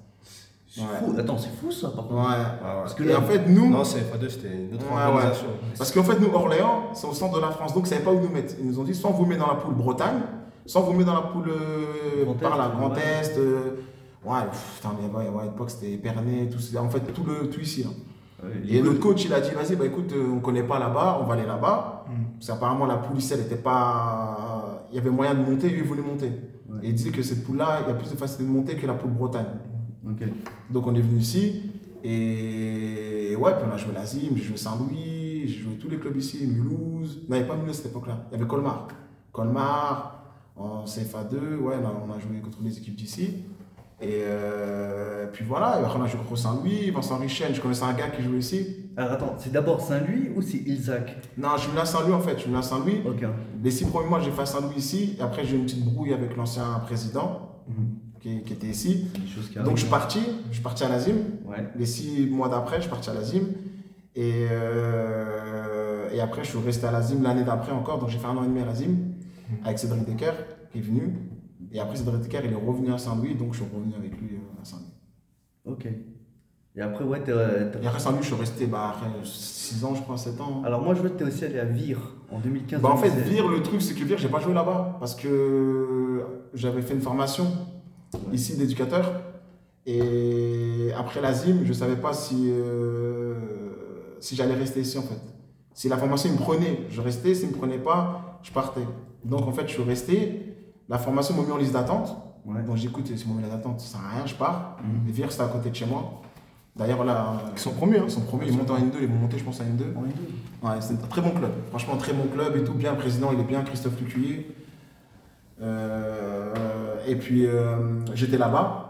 C'est Ouais. fou. Attends, c'est fou ça par Ouais. contre. Parce que, et en fait, nous, Non, c'est FA2, c'était une autre Ouais, ouais. organisation. parce qu'en fait, nous, Orléans, c'est au centre de la France, donc ils ne savaient pas où nous mettre. Ils nous ont dit soit on vous met dans la poule Bretagne, soit on vous met dans la poule euh, Grand par Est, la Grand ouais. Est. euh, ouais, pff, putain, mais ouais, ouais, à l'époque, c'était Épernay, tout, en fait, tout, le, tout ici. hein. Ouais, Et notre coach, il a dit, vas-y, bah écoute, euh, on connaît pas là-bas, on va aller là-bas. Mm. Parce qu'apparemment, la poule ici, elle était pas. Il y avait moyen de monter, lui, il voulait monter. Ouais. Et il disait que cette poule-là, il y a plus de facilité de monter que la poule Bretagne. Donc on est venu ici. Et ouais, puis on a joué l'Azim, j'ai joué Saint-Louis, j'ai joué tous les clubs ici, Mulhouse. Non, il n'y avait pas Mulhouse à cette époque-là, il y avait Colmar. Colmar, en CFA2, ouais, là, on a joué contre les équipes d'ici. Et euh, puis voilà, après on a joué contre Saint-Louis, Vincent Richen, je connaissais un gars qui jouait ici. Alors attends, c'est d'abord Saint-Louis ou c'est Ilzac Non, je suis venu à Saint-Louis en fait, je suis venu à Saint-Louis. Ok. Les six premiers mois, j'ai fait à Saint-Louis ici, et après j'ai eu une petite brouille avec l'ancien président Mhm. Qui, qui était ici. Donc je suis parti, je suis parti à l'Azim. Ouais. Les six mois d'après, je suis parti à l'Azim. Et, euh, et après, je suis resté à l'Azim l'année d'après encore. Donc j'ai fait un an et demi à l'Azim avec Cédric Decker qui est venu. Et après, Cédric Decker, il est revenu à Saint-Louis. Donc je suis revenu avec lui euh, à Saint-Louis. Ok. Et après, ouais, t'es- Et après Saint-Louis, je suis resté bah, après 6 ans, je crois, 7 ans. Alors moi, je vois que t'es aussi allé à Vire en 2015. Bah, en fait, 2016. Vire, le truc, c'est que Vire, j'ai pas joué là-bas. Parce que j'avais fait une formation ici d'éducateur. Et après l'Azim, je savais pas si, euh, si j'allais rester ici en fait. Si la formation me prenait, je restais. S'il me prenait pas, je partais. Donc en fait, je suis resté. La formation m'a mis en liste d'attente. Ouais. Donc j'écoute, si mis en liste d'attente, ça sert à rien, je pars. Mhm. Et Vire, c'était à côté de chez moi. D'ailleurs, là, Ils sont promus, hein. ils sont promis, ils montent en N2, ils vont monter, je pense, en N2. En N2. Ouais, c'est un très bon club. Franchement, très bon club et tout. Bien, le président, il est bien, Christophe Lucuyer. Euh, et puis, euh, j'étais là-bas.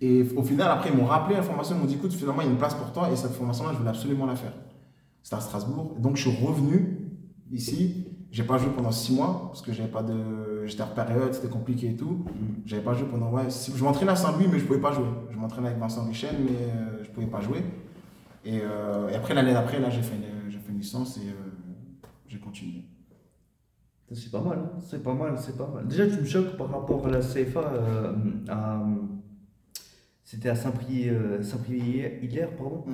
Et au final, après, ils m'ont rappelé la formation. Ils m'ont dit écoute, finalement, il y a une place pour toi. Et cette formation-là, je voulais absolument la faire. C'était à Strasbourg. Et donc, je suis revenu ici. J'ai pas joué pendant six mois parce que j'avais pas de. J'étais en période, c'était compliqué et tout. J'avais pas joué pendant. Ouais, six- Je m'entraînais à Saint-Louis, mais je pouvais pas jouer. Je m'entraînais avec Vincent Michel, mais euh, je pouvais pas jouer. Et, euh, et après, l'année d'après, là, j'ai fait, une- fait une licence et euh, j'ai continué. C'est pas mal, hein. c'est pas mal, c'est pas mal. Déjà, tu me choques par rapport à la CFA. euh, à- C'était à euh, Saint-Priest-Hilaire, pardon.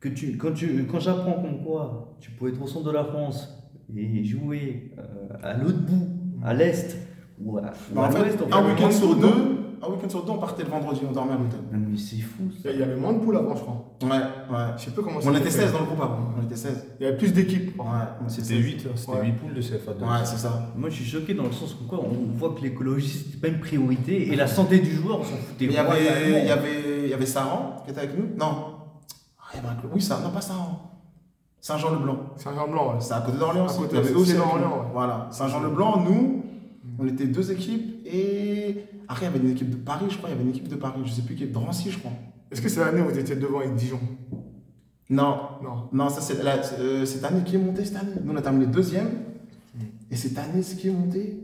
Que tu, quand tu, quand j'apprends comme quoi tu pouvais être au centre de la France et jouer euh, à l'autre bout, à l'est ou à, ou à en fait, l'ouest, un week-end sur deux, un week-end sur deux, on partait le vendredi, on dormait à l'hôtel. Mais c'est fou. Il ça. y- il y avait moins de poules avant, je crois. Ouais, ouais. Je sais plus comment On était s'appelle. 16 dans le groupe avant. On était 16. Il y avait plus d'équipes. Ouais, on était C'était 16. 8, c'était Ouais. 8 poules de CFA2. Ouais, c'est ça. Moi, je suis choqué dans le sens où quoi, on voit que l'écologie c'était pas une priorité et la santé du joueur, on s'en foutait. Il y avait, il y avait, il y avait Saran qui était avec nous. Non. Ah, il y avait un club. Oui, ça, non, pas Saran. Saint-Jean-le-Blanc. C'est un blanc, ouais. C'est à côté d'Orléans À côté aussi, c'est d'Orléans, ouais. Voilà. Saint-Jean-le-Blanc, nous, on était deux équipes. Et après, il y avait une équipe de Paris, je crois. Il y avait une équipe de Paris. Je sais plus qui. Drancy, je crois. Est-ce que c'est l'année où vous étiez devant avec Dijon? Non, Non. Non, ça c'est la- euh, cette année qui est montée cette année. Nous on a terminé deuxième. Et cette année, ce qui est monté,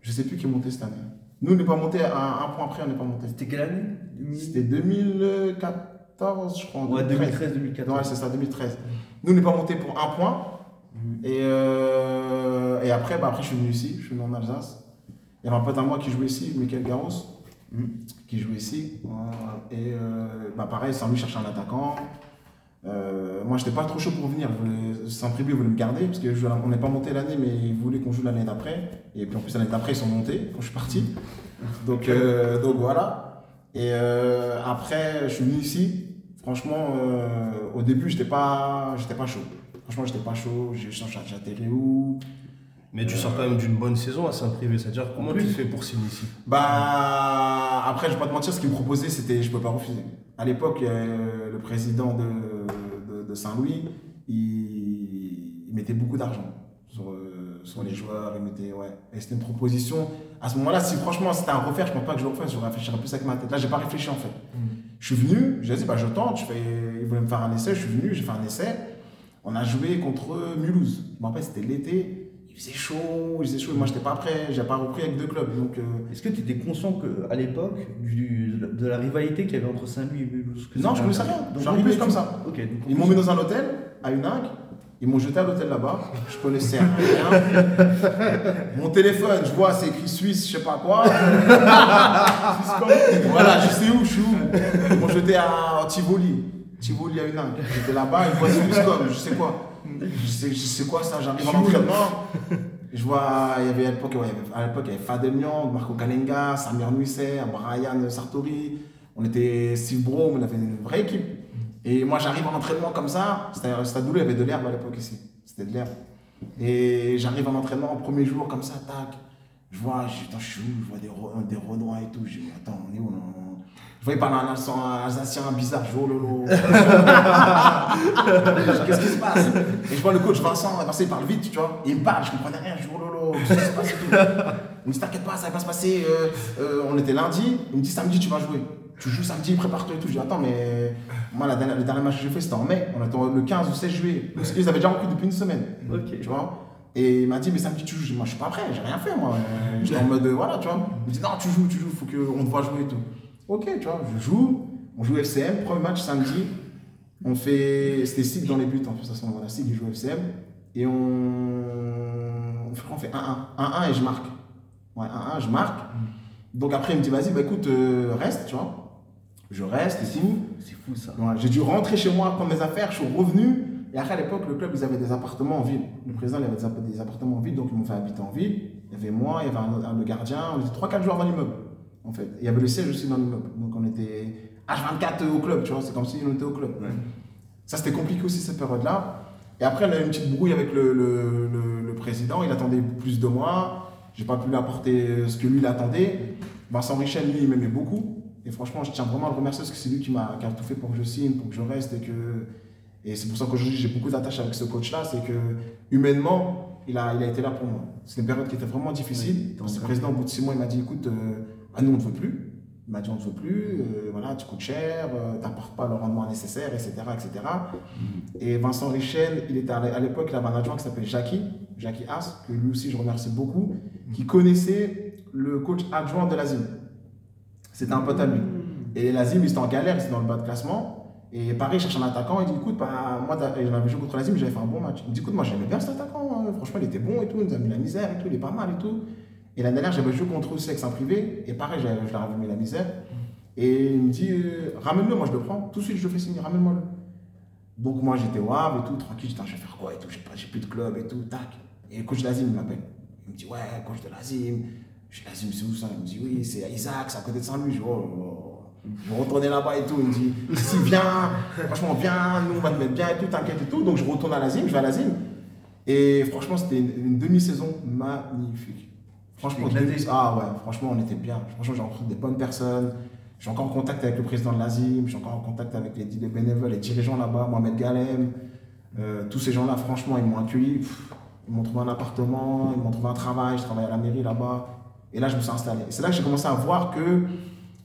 je sais plus qui est monté cette année. Nous on n'est pas monté à un, un point après, on n'est pas monté. C'était quelle année? C'était 2014, je crois. Ouais, 2013. 2013-2014. Ouais, c'est ça, 2013. Nous on n'est pas monté pour un point. Mhm. Et, euh, et après, bah, après, je suis venu ici, je suis venu en Alsace. Il y avait un pote à moi qui jouait ici, Michael Garros, Mhm. qui jouait ici. Et euh, bah, pareil, Saint-Louis cherchait un attaquant. Euh, moi, j'étais pas trop chaud pour venir. Saint-Privé voulait me garder, parce qu'on n'est pas monté l'année, mais ils voulaient qu'on joue l'année d'après. Et puis en plus, l'année d'après, ils sont montés quand je suis parti. Donc, euh, donc voilà. Et euh, après, je suis venu ici. Franchement, au début, j'étais pas, j'étais pas chaud. Franchement, j'étais pas chaud. J'ai changé, j'atterris où Mais tu sors quand même d'une bonne saison à Saint-Privé, c'est-à-dire comment tu fais pour signer ici? Bah, après, je vais pas te mentir, ce qu'ils me proposaient, c'était, je peux pas refuser. À l'époque, euh, le président de, de, de Saint-Louis, il, il mettait beaucoup d'argent sur, euh, sur les joueurs, il mettait, ouais. Et c'était une proposition. À ce moment-là, si franchement c'était à refaire, je pense pas que je le refasse, je réfléchirais plus avec ma tête. Là, j'ai pas réfléchi en fait. Je suis venu, j'ai dit, bah, je tente, je fais, ils voulaient me faire un essai, je suis venu, j'ai fait un essai. On a joué contre Mulhouse. Je me rappelle, c'était l'été. Il faisait chaud, il faisait chaud. Moi, j'étais pas prêt, j'ai pas repris avec deux clubs. Donc, euh, Est-ce que tu étais conscient qu'à l'époque, du- de la rivalité qu'il y avait entre Saint-Louis et Mulhouse que Non, je connaissais un- rien. Donc, en plus, comme ça. Donc, Ils m'ont mis dans un hôtel à Unag. Ils m'ont jeté à l'hôtel là-bas. Je connaissais rien. Mon téléphone, je vois, c'est écrit Suisse, je sais pas quoi. voilà, je sais où, je suis où. Ils m'ont jeté à Tivoli. Tivoli à une âne. J'étais là-bas, ils voient Swisscom, je sais quoi. Je sais, je sais quoi ça, j'arrive en entraînement. Je vois, il y avait à l'époque, ouais, à l'époque, il y avait Fadel Nyang, Marco Kalenga, Samir Nuisset, Brian Sartori. On était Steve Bro, on avait une vraie équipe. Et moi, j'arrive en entraînement comme ça. C'était à Doulou, il y avait de l'herbe à l'époque ici. C'était de l'herbe. Et j'arrive en entraînement, premier jour, comme ça, tac. Je vois, je, putain, je suis où? Je vois des, des Renois et tout. Je dis, mais attends, on est où là Je voyais parler un accent alsacien bizarre. Je dis, oh lolo. Qu'est-ce qui se passe? Et je vois le coach Vincent, Vincent il parle vite, tu vois. Il me parle, je comprenais rien. Je dis, oh lolo, qu'est-ce qui se passe et tout? Il me dit, t'inquiète pas, ça va pas se passer. euh, euh, on était lundi. Il me dit, samedi, tu vas jouer. Tu joues samedi, prépare-toi et tout. Je dis, attends, mais moi, la dernière, le dernier match que j'ai fait, c'était en mai. On était le 15 ou 16 juillet. Parce qu'ils avaient déjà recruté depuis une semaine. Ok. Tu vois? Et il m'a dit, mais samedi, tu joues. Je dis, moi, je suis pas prêt, j'ai rien fait, moi. J'étais en mode, euh, voilà, tu vois. Il me dit, non, tu joues, tu joues, faut qu'on te voit jouer et tout. Ok, tu vois, je joue. On joue FCM, premier match samedi. On fait. C'était SIG dans les buts, en plus, à ce moment-là. SIG, il joue FCM. Et on. On fait, on fait 1-1. 1-1 et je marque. Ouais, 1-1, je marque. Donc après, il me dit, vas-y, bah écoute, euh, reste, tu vois. Je reste et tout. C'est fou ça. Ouais, j'ai dû rentrer chez moi, prendre mes affaires, je suis revenu. Et après, à l'époque, le club, ils avaient des appartements en ville. Le président, il avait des app- des appartements en ville, donc ils m'ont fait habiter en ville. Il y avait moi, il y avait un, un- le gardien, on était 3-4 jours dans l'immeuble, en fait. Il y avait le siège aussi dans l'immeuble. Donc on était H24 au club, tu vois, c'est comme si on était au club. Ça, c'était compliqué aussi cette période-là. Et après, on a eu une petite brouille avec le, le- le- le président, il attendait plus de moi. J'ai pas pu lui apporter ce que lui, il attendait. Vincent Richel, lui, il m'aimait beaucoup. Et franchement, je tiens vraiment à le remercier parce que c'est lui qui m'a tout fait pour que je signe, pour que je reste. Et, que... et c'est pour ça qu'aujourd'hui, j'ai beaucoup d'attaches avec ce coach-là. C'est que humainement, il a, il a été là pour moi. C'est une période qui était vraiment difficile. Que donc, le président, au bout de six mois, il m'a dit écoute, euh, bah, nous, on ne veut plus. Il m'a dit on ne veut plus, euh, voilà, tu coûtes cher, tu n'apportes pas le rendement nécessaire, etc. etc. Et Vincent Richel, il était à l'é- à l'époque, il avait un adjoint qui s'appelait Jackie, Jackie As, que lui aussi je remercie beaucoup, qui connaissait le coach adjoint de l'Azim. C'était un pote à lui. Et l'Azim, il était en galère, il était dans le bas de classement. Et pareil, il cherche un attaquant, il dit écoute, bah, moi j'avais joué contre l'Azim, j'avais fait un bon match. Il me dit écoute, moi j'aimais bien cet attaquant, hein. franchement il était bon et tout, il nous a mis la misère et tout, il est pas mal et tout. Et l'année dernière, j'avais joué contre avec un privé, et pareil, je leur avais mis la misère. Et il me dit euh, ramène-le, moi je le prends, tout de suite je le fais signer, ramène-moi le. Donc moi j'étais Havre et tout, tranquille, j'étais, je vais faire quoi et tout, j'ai plus de club et tout, tac. Et le coach de l'Azim m'appelle. Il me dit ouais, coach de l'Azim. Je dis l'Azim c'est où ça? Il me dit oui, c'est à Isaac, c'est à côté de Saint-Louis. Je dis oh, oh. Je retourner là-bas et tout. Il me dit si viens, franchement viens, nous on va te mettre bien et tout, t'inquiète et tout. Donc je retourne à l'Azim, je vais à l'Azim. Et franchement c'était une, une demi-saison magnifique. Franchement, ah ouais, franchement on était bien. Franchement j'ai rencontré des bonnes personnes. Je suis encore en contact avec le président de l'Azim, je suis encore en contact avec les, les bénévoles, les dirigeants là-bas, Mohamed Galem. Euh, tous ces gens-là, franchement, ils m'ont accueilli. Pff, Ils m'ont trouvé un appartement, ils m'ont trouvé un travail, je travaillais à la mairie là-bas. Et là, je me suis installé. C'est là que j'ai commencé à voir que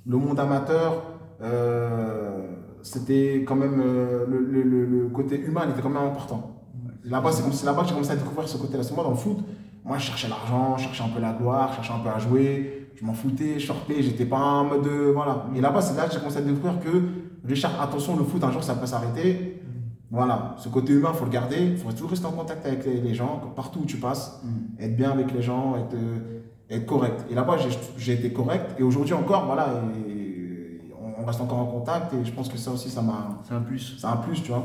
le monde amateur, euh, c'était quand même euh, le, le- côté humain, il était quand même important. Là-bas, c'est là-bas que j'ai commencé à découvrir ce côté-là. C'est moi dans le foot, moi je cherchais l'argent, je cherchais un peu la gloire, je cherchais un peu à jouer, je m'en foutais, je sortais, j'étais pas en mode de- voilà. Et là-bas, c'est là que j'ai commencé à découvrir que Richard, attention, le foot un jour ça peut s'arrêter. Voilà, ce côté humain, il faut le garder, il faut toujours rester en contact avec les, gens, partout où tu passes, être bien avec les gens, être, euh, être correct. Et là-bas, j'ai- été correct, et aujourd'hui encore, voilà, et on- reste encore en contact, et je pense que ça aussi, ça m'a C'est un plus. c'est un plus, tu vois.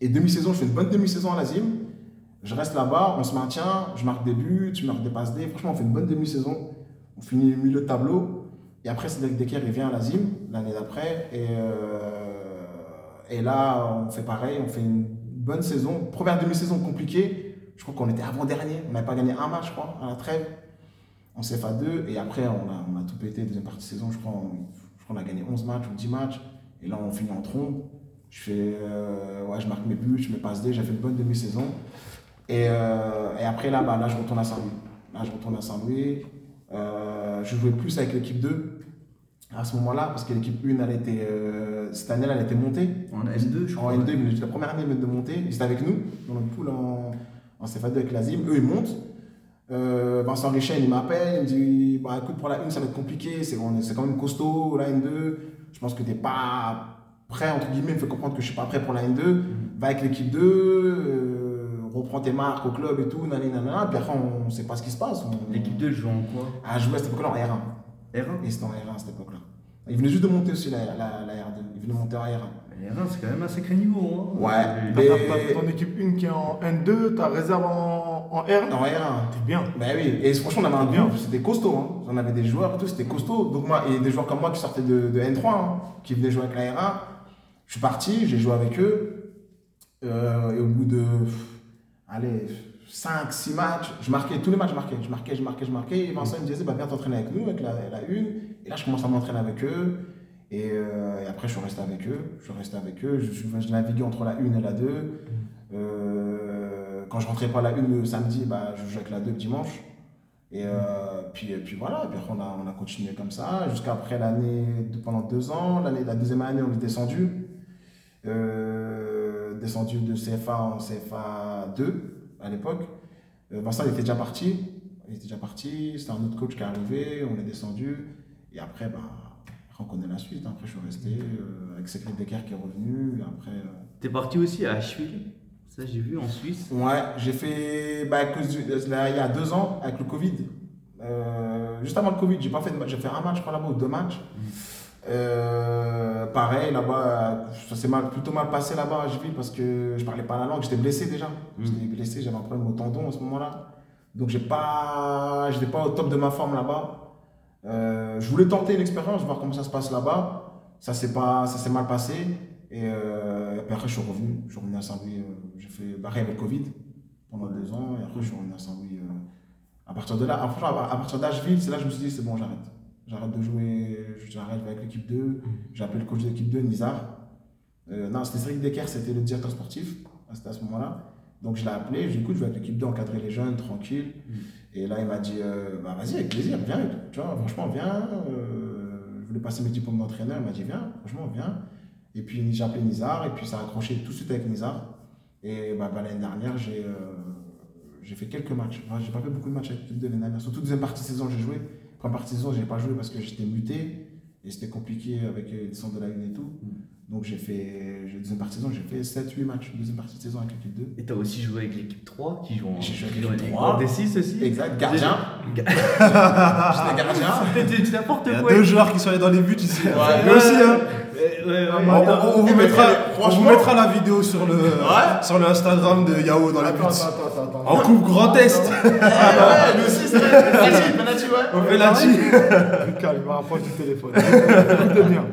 Et demi-saison, je fais une bonne demi-saison à l'Azim. Je reste là-bas, on se maintient, je marque des buts, je marque des passes D. Franchement, on fait une bonne demi-saison. On finit milieu de tableau. Et après, Cédric Decker, il vient à l'Azim l'année d'après. Et, euh, et là, on fait pareil, on fait une bonne saison. Première demi-saison compliquée. Je crois qu'on était avant-dernier. On n'avait pas gagné un match, je crois, à la trêve. En CFA2. Et après, on a, on a tout pété. Deuxième partie de saison, je crois, on, qu'on a gagné 11 matchs ou 10 matchs. Et là, on finit en trombe. Je fais, euh, ouais, je marque mes buts, je me passe D, j'ai fait une bonne demi-saison. Et, euh, et après, là, bah, là, je retourne à Saint-Louis. Là, je retourne à Saint-Louis. Euh, je jouais plus avec l'équipe 2 à ce moment-là, parce que l'équipe 1, elle était, euh, cette année, elle était montée. En N2, je En crois. N2, ils venaient- la première année, de monter. Ils étaient avec nous, dans notre pool en, en CFA2 avec l'Azim. Eux, ils montent. Euh, Vincent Richel, il m'appelle. Il me dit bah, écoute, pour la 1, ça va être compliqué. C'est quand même costaud, la N2. Je pense que tu n'es pas prêt, entre guillemets. Il me fait comprendre que je ne suis pas prêt pour la N2. Va avec l'équipe 2. Reprends tes marques au club et tout, nanana. Puis après, on ne sait pas ce qui se passe. On- L'équipe 2 joue en quoi? A joué à cette époque-là en R1. R1 Et c'était en R1 à cette époque-là. Il venait juste de monter aussi la, la, la R2. Il venait de monter en R1. R1, c'est quand même un sacré niveau. Hein. Ouais. Mais- t'as ton équipe 1 qui est en N2, ta réserve en, en R1. En R1. T'es bien. Ben oui, et franchement, on avait un Bien. groupe, c'était costaud. Hein. On avait des joueurs et tout, c'était costaud. Donc, moi, et des joueurs comme moi qui sortaient de, de N3, hein, qui venaient jouer avec la R1. Je suis parti, j'ai joué avec eux. Euh, et au bout de, pff, allez, 5, 6 matchs, je marquais, tous les matchs, je marquais. Je marquais, je marquais, je marquais. Et Vincent me disait, bah, viens t'entraîner avec nous, avec la, la une. Et là, je commence à m'entraîner avec eux. Et, euh, après, je suis resté avec eux. Je suis resté avec eux. Je, naviguais entre la une et la 2. Euh, quand je rentrais pas la une le samedi, bah, je jouais avec la 2 le dimanche. Et euh, puis, puis voilà, et puis après, on, a, on a continué comme ça, jusqu'après l'année, pendant deux ans. La deuxième année, on est descendu. Euh, descendu de CFA en CFA 2 à l'époque. Euh, Vincent, il était déjà parti. Il était déjà parti, c'était un autre coach qui est arrivé, on est descendu. Et après, bah, on connaît la suite. Après, je suis resté euh, avec Secret Decker qui est revenu. Et après, euh, T'es parti aussi à Asheville? Ça, j'ai vu en Suisse. Ouais, j'ai fait bah, là, il y a deux ans avec le Covid. Euh, juste avant le Covid, j'ai pas fait de match. J'ai fait un match, je crois, là-bas, ou deux matchs. Euh, pareil, là-bas, ça s'est mal, plutôt mal passé là-bas à Asheville parce que je parlais pas la langue. J'étais blessé déjà. J'étais blessé, j'avais un problème au tendon à ce moment-là. Donc, j'ai pas, j'étais pas au top de ma forme là-bas. Euh, je voulais tenter l'expérience, voir comment ça se passe là-bas. Ça s'est pas, ça s'est mal passé. Et, euh, et puis après, je suis revenu. Je suis revenu à Saint-Louis. j'ai fait barrer avec le Covid pendant deux ans. Et après, je suis revenu à Saint-Louis. à partir de là, à à partir d'Asheville, c'est là que je me suis dit, c'est bon, j'arrête. J'arrête de jouer, j'arrête avec l'équipe 2. J'ai appelé le coach de l'équipe 2, Nizar. Euh, non, c'était Cédric Decker, c'était le directeur sportif. C'était à ce moment-là. Donc je l'ai appelé, je lui ai dit, écoute, je vais avec l'équipe 2 encadrer les jeunes, tranquille. Et là, il m'a dit, euh, bah vas-y, avec plaisir, viens. Tu vois, franchement, viens. Euh, je voulais passer mes diplômes d'entraîneur, il m'a dit, viens, franchement, viens. Et puis j'ai appelé Nizar, et puis ça a accroché tout de suite avec Nizar. Et bah, bah, l'année dernière, j'ai j'ai fait quelques matchs. Moi, j'ai pas fait beaucoup de matchs avec l'équipe de l'année dernière. Surtout deuxième partie de saison, j'ai joué. Première partie de saison, j'ai pas joué parce que j'étais muté. Et c'était compliqué avec les descentes de la une et tout. Donc j'ai fait, deuxième partie de saison, j'ai fait 7-8 matchs, deuxième partie de saison avec l'équipe 2. Et t'as aussi joué avec l'équipe 3 qui joue en, J'ai joué avec l'équipe en- 3. en D6 aussi. Exact, gardien. Ga- J'étais gardien. C'était du n'importe Il y a quoi. deux joueurs qui sont allés dans les buts. Ouais. Moi aussi, hein. Ouais, ouais, ouais. On, on- on vous mais mettra, frère, on vous franchement- mettra la vidéo sur le, sur le Instagram de Yao dans les buts. Attends, attends, attends. En coupe grand est. Eh ouais, lui aussi, c'est penalty, penalty, ouais. G. Lucas, il me rapproche du téléphone. Écoutez bien.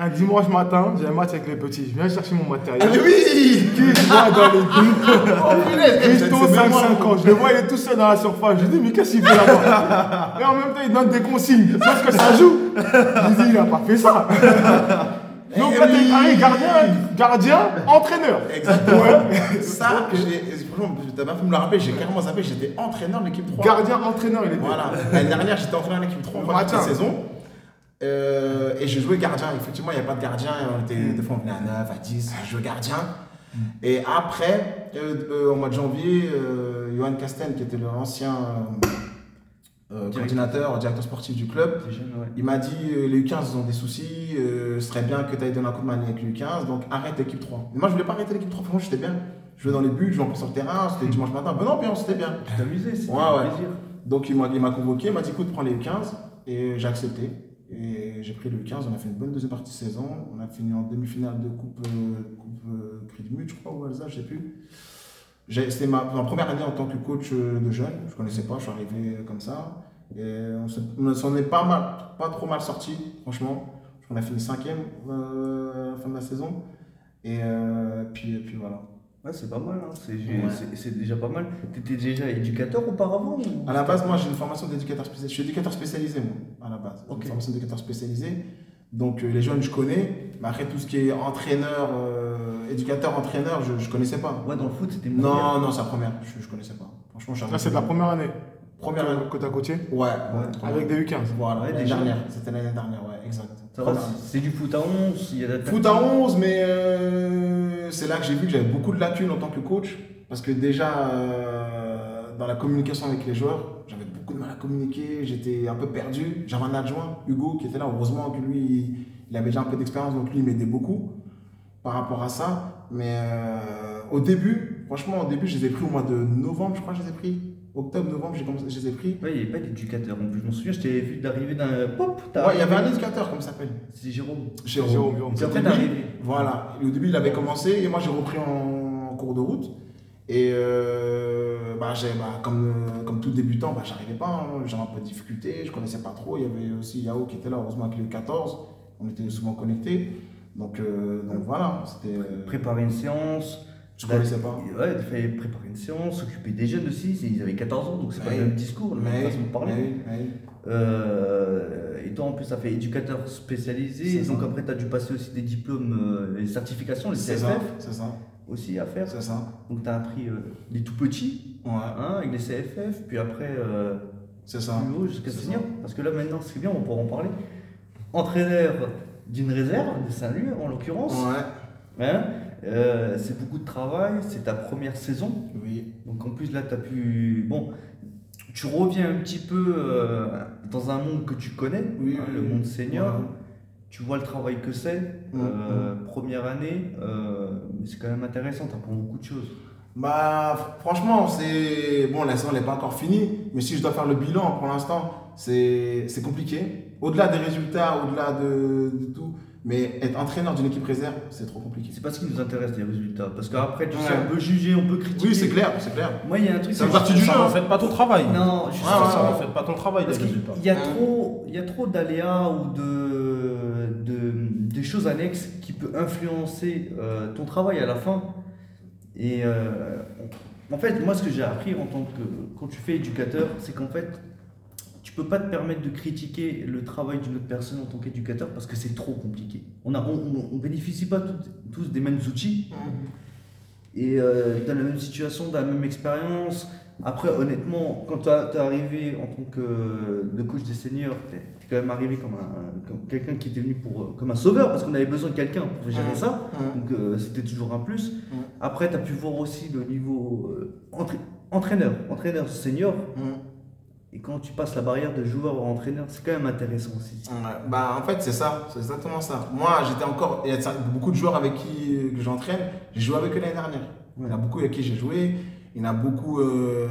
Un dimanche matin, j'ai un match avec les petits. Je viens chercher mon Ah, matériel. mais oui Qui je vois dans les buts Oh punaise, Christo, même moi, 5-5 ans. Je le vois, il est tout seul dans la surface. Je dis, mais qu'est-ce qu'il fait là-bas? Et en même temps, il donne des consignes. Sauf que ça joue. Je dis, il a pas fait ça. Donc là, t'es carré, gardien, gardien, entraîneur. Exactement. Ouais. Ça, j'ai- franchement, t'as bien fait me le rappeler, j'ai carrément zappé, j'étais entraîneur de l'équipe 3. Gardien, entraîneur, il était. Voilà. L'année dernière, j'étais entraîneur de l'équipe 3 en première Matin. saison. Euh, et j'ai joué gardien. Effectivement, il n'y avait pas de gardien. On était, Mm. Des fois, on venait à 9, à 10. Je jouais gardien. Et après, euh, euh, au mois de janvier, Johan Casten, qui était l'ancien euh, coordinateur, directeur sportif du club, T'es jeune, ouais. il m'a dit euh, les U15 ils ont des soucis, euh, ce serait bien que tu ailles donner un coup de main avec les U15, donc arrête l'équipe 3. Mais moi je voulais pas arrêter l'équipe 3, franchement j'étais bien. Je jouais dans les buts, je jouais sur le terrain, c'était dimanche matin, bonne ambiance, c'était bien. Tu t'amusais, c'était Ouais, plaisir. Donc il m'a convoqué, il m'a dit écoute, prends les U15, et j'ai accepté. Et j'ai pris le U15, on a fait une bonne deuxième partie de saison, on a fini en demi-finale de Coupe, coupe Prix du Mut, je crois, ou Alsace, je sais plus. C'était ma, ma première année en tant que coach euh, de jeunes, je connaissais pas, je suis arrivé euh, comme ça. Et on se- on s'en est pas, mal, pas trop mal sorti, franchement. On a fini cinquième euh, à la fin de la saison. Et euh, puis, et puis voilà. Ouais, c'est pas mal, hein. c'est Ouais. déjà pas mal. T'étais déjà éducateur auparavant ou... À la base, moi, j'ai une formation d'éducateur spécialisé. Je suis éducateur spécialisé, moi, à la base. J'ai Ok. Une formation d'éducateur spécialisé. Donc, euh, les jeunes, je connais. Mais après, tout ce qui est entraîneur, euh, éducateur, entraîneur, je ne connaissais pas. Ouais, dans le foot, c'était mon Non, non, c'est la première. Je ne connaissais pas. Franchement, je suis Là, c'est de la première année. première année. tu as coaché Ouais, ouais. avec des U15. Voilà, l'année dernière. C'était l'année dernière, ouais, exact. C'est du foot à 11, il y a Foot à 11, mais euh, c'est là que j'ai vu que j'avais beaucoup de lacunes en tant que coach. Parce que déjà, euh, dans la communication avec les joueurs, j'avais beaucoup de mal à communiquer, j'étais un peu perdu. J'avais un adjoint, Hugo, qui était là. Heureusement que lui, il avait déjà un peu d'expérience, donc lui, il m'aidait beaucoup par rapport à ça. Mais euh, au début, Franchement, au début, je les ai pris au mois de novembre, je crois que je les ai pris. Octobre, novembre, j'ai commencé- je les ai pris. Ouais, il n'y avait pas d'éducateur en plus. Je m'en souviens, je t'ai vu d'arriver d'un. Pop Ouais, il y avait un éducateur, comme ça s'appelle. C'est Jérôme. Jérôme. Jérôme, Jérôme. C'est après d'arriver. Voilà. Et au début, il avait commencé et moi, j'ai repris en cours de route. Et euh, bah, j'ai- bah, comme, euh, comme tout débutant, bah, j'arrivais pas. hein. J'avais un peu de difficulté, je connaissais pas trop. Il y avait aussi Yao qui était là, heureusement avec le 14. On était souvent connectés. Donc, euh, donc voilà, c'était. Préparer une séance. je connaissais pas. Ouais, il fallait préparer une séance, s'occuper des jeunes aussi. Ils avaient 14 ans, donc c'est pas le même discours, la même façon de parler. mais, mais, Euh, et toi, en plus, ça fait éducateur spécialisé. Ça. Donc après, tu as dû passer aussi des diplômes, les certifications, les ça, c'est ça, aussi à faire. c'est ça. Donc tu as appris euh, les tout petits, Ouais, hein, avec les CFF, puis après euh, c'est ça. plus haut jusqu'à C'est senior. Parce que là, maintenant, c'est bien, on pourra en parler. Entraîneur d'une réserve, de Saint-Louis en l'occurrence. Ouais, Hein, euh, c'est beaucoup de travail, c'est ta première saison. oui. Donc en plus là, tu as pu... Bon, tu reviens un petit peu euh, dans un monde que tu connais, Oui, hein, oui, le monde senior. Ouais. Tu vois le travail que c'est. Mm, euh, Première année, euh, c'est quand même intéressant, tu apprends beaucoup de choses. Bah, fr- franchement, c'est. Bon, la saison n'est pas encore finie, mais si je dois faire le bilan pour l'instant, c'est c'est compliqué. Au-delà des résultats, au-delà de, de tout, mais être entraîneur d'une équipe réserve, c'est trop compliqué. C'est pas ce qui nous intéresse, les résultats. Parce qu'après, tu sais, on peut juger, on peut critiquer. Oui, c'est clair, c'est clair. Moi, il y a un truc. Ça c'est partie du ça jeu, hein. fait pas ton travail. Non, juste Ah, ça n'en fait pas ton travail, les Parce résultats. y a trop, il y a trop d'aléas ou de, de, choses annexes qui peuvent influencer euh, ton travail à la fin. Et euh, en fait, moi, ce que j'ai appris en tant que quand tu fais éducateur, c'est qu'en fait, tu peux pas te permettre de critiquer le travail d'une autre personne en tant qu'éducateur parce que c'est trop compliqué. On a, on, on- on bénéficie pas tous des mêmes outils et euh, dans la même situation, dans la même expérience. Après, honnêtement, quand tu es arrivé en tant que de coach des seniors, tu es, quand même arrivé comme, un- comme quelqu'un qui était venu pour, euh, comme un sauveur parce qu'on avait besoin de quelqu'un pour gérer Mhm. ça. Mhm. Donc euh, c'était toujours un plus. Après, tu as pu voir aussi le niveau euh, entra- entraîneur, entraîneur senior. Et quand tu passes la barrière de joueur à entraîneur, c'est quand même intéressant aussi. Ouais, Bah, en fait, c'est ça, c'est exactement ça. Moi, j'étais encore. Il y a beaucoup de joueurs avec qui euh, que j'entraîne, j'ai joué avec eux l'année dernière. Il y en a beaucoup avec qui j'ai joué, il y en a beaucoup euh,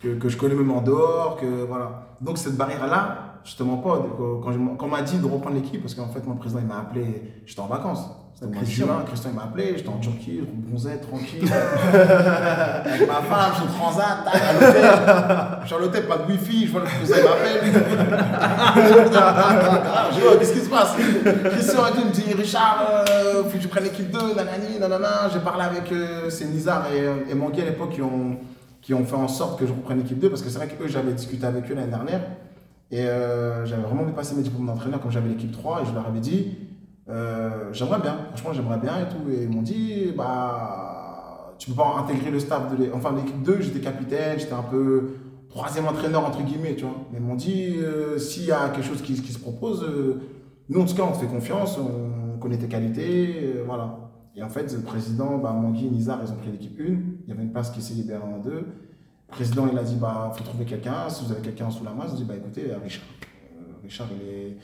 que, que je connais même en dehors. Que, voilà. Donc, cette barrière-là, justement pas, quand, quand je- quand on m'a dit de reprendre l'équipe, parce qu'en fait, mon président, il m'a appelé, j'étais en vacances. C'était mois de Christian. Christian, il m'a appelé, j'étais en Turquie, je bronzais tranquille. avec ma femme, je suis transat, tac, à l'hôtel. Je suis à l'hôtel, pas de wifi, je vois le président, il m'appelle. Ah, je vois, qu'est-ce qui se passe? Christian et tout, il me dit Richard, euh, faut que tu prennes l'équipe 2, nanani, nanana. J'ai parlé avec euh, c'est Nizar et, et Mangui à l'époque qui ont, qui ont fait en sorte que je reprenne l'équipe 2 parce que c'est vrai qu'eux, j'avais discuté avec eux l'année dernière et euh, j'avais vraiment envie de passer mes diplômes d'entraîneur comme j'avais l'équipe 3 et je leur avais dit euh, j'aimerais bien, franchement j'aimerais bien et tout. Et ils m'ont dit bah tu peux pas intégrer le staff de enfin l'équipe 2, j'étais capitaine, j'étais un peu troisième entraîneur entre guillemets, tu vois. Mais ils m'ont dit euh, s'il y a quelque chose qui, se propose, euh, nous en tout cas on te fait confiance, on connaît tes qualités, voilà. Et en fait le président, bah, Mangui et Nizar, ils ont pris l'équipe 1, il y avait une place qui s'est libérée en deux. Le président il a dit bah faut trouver quelqu'un, si vous avez quelqu'un sous la main, ils ont dit bah écoutez Richard, Richard il est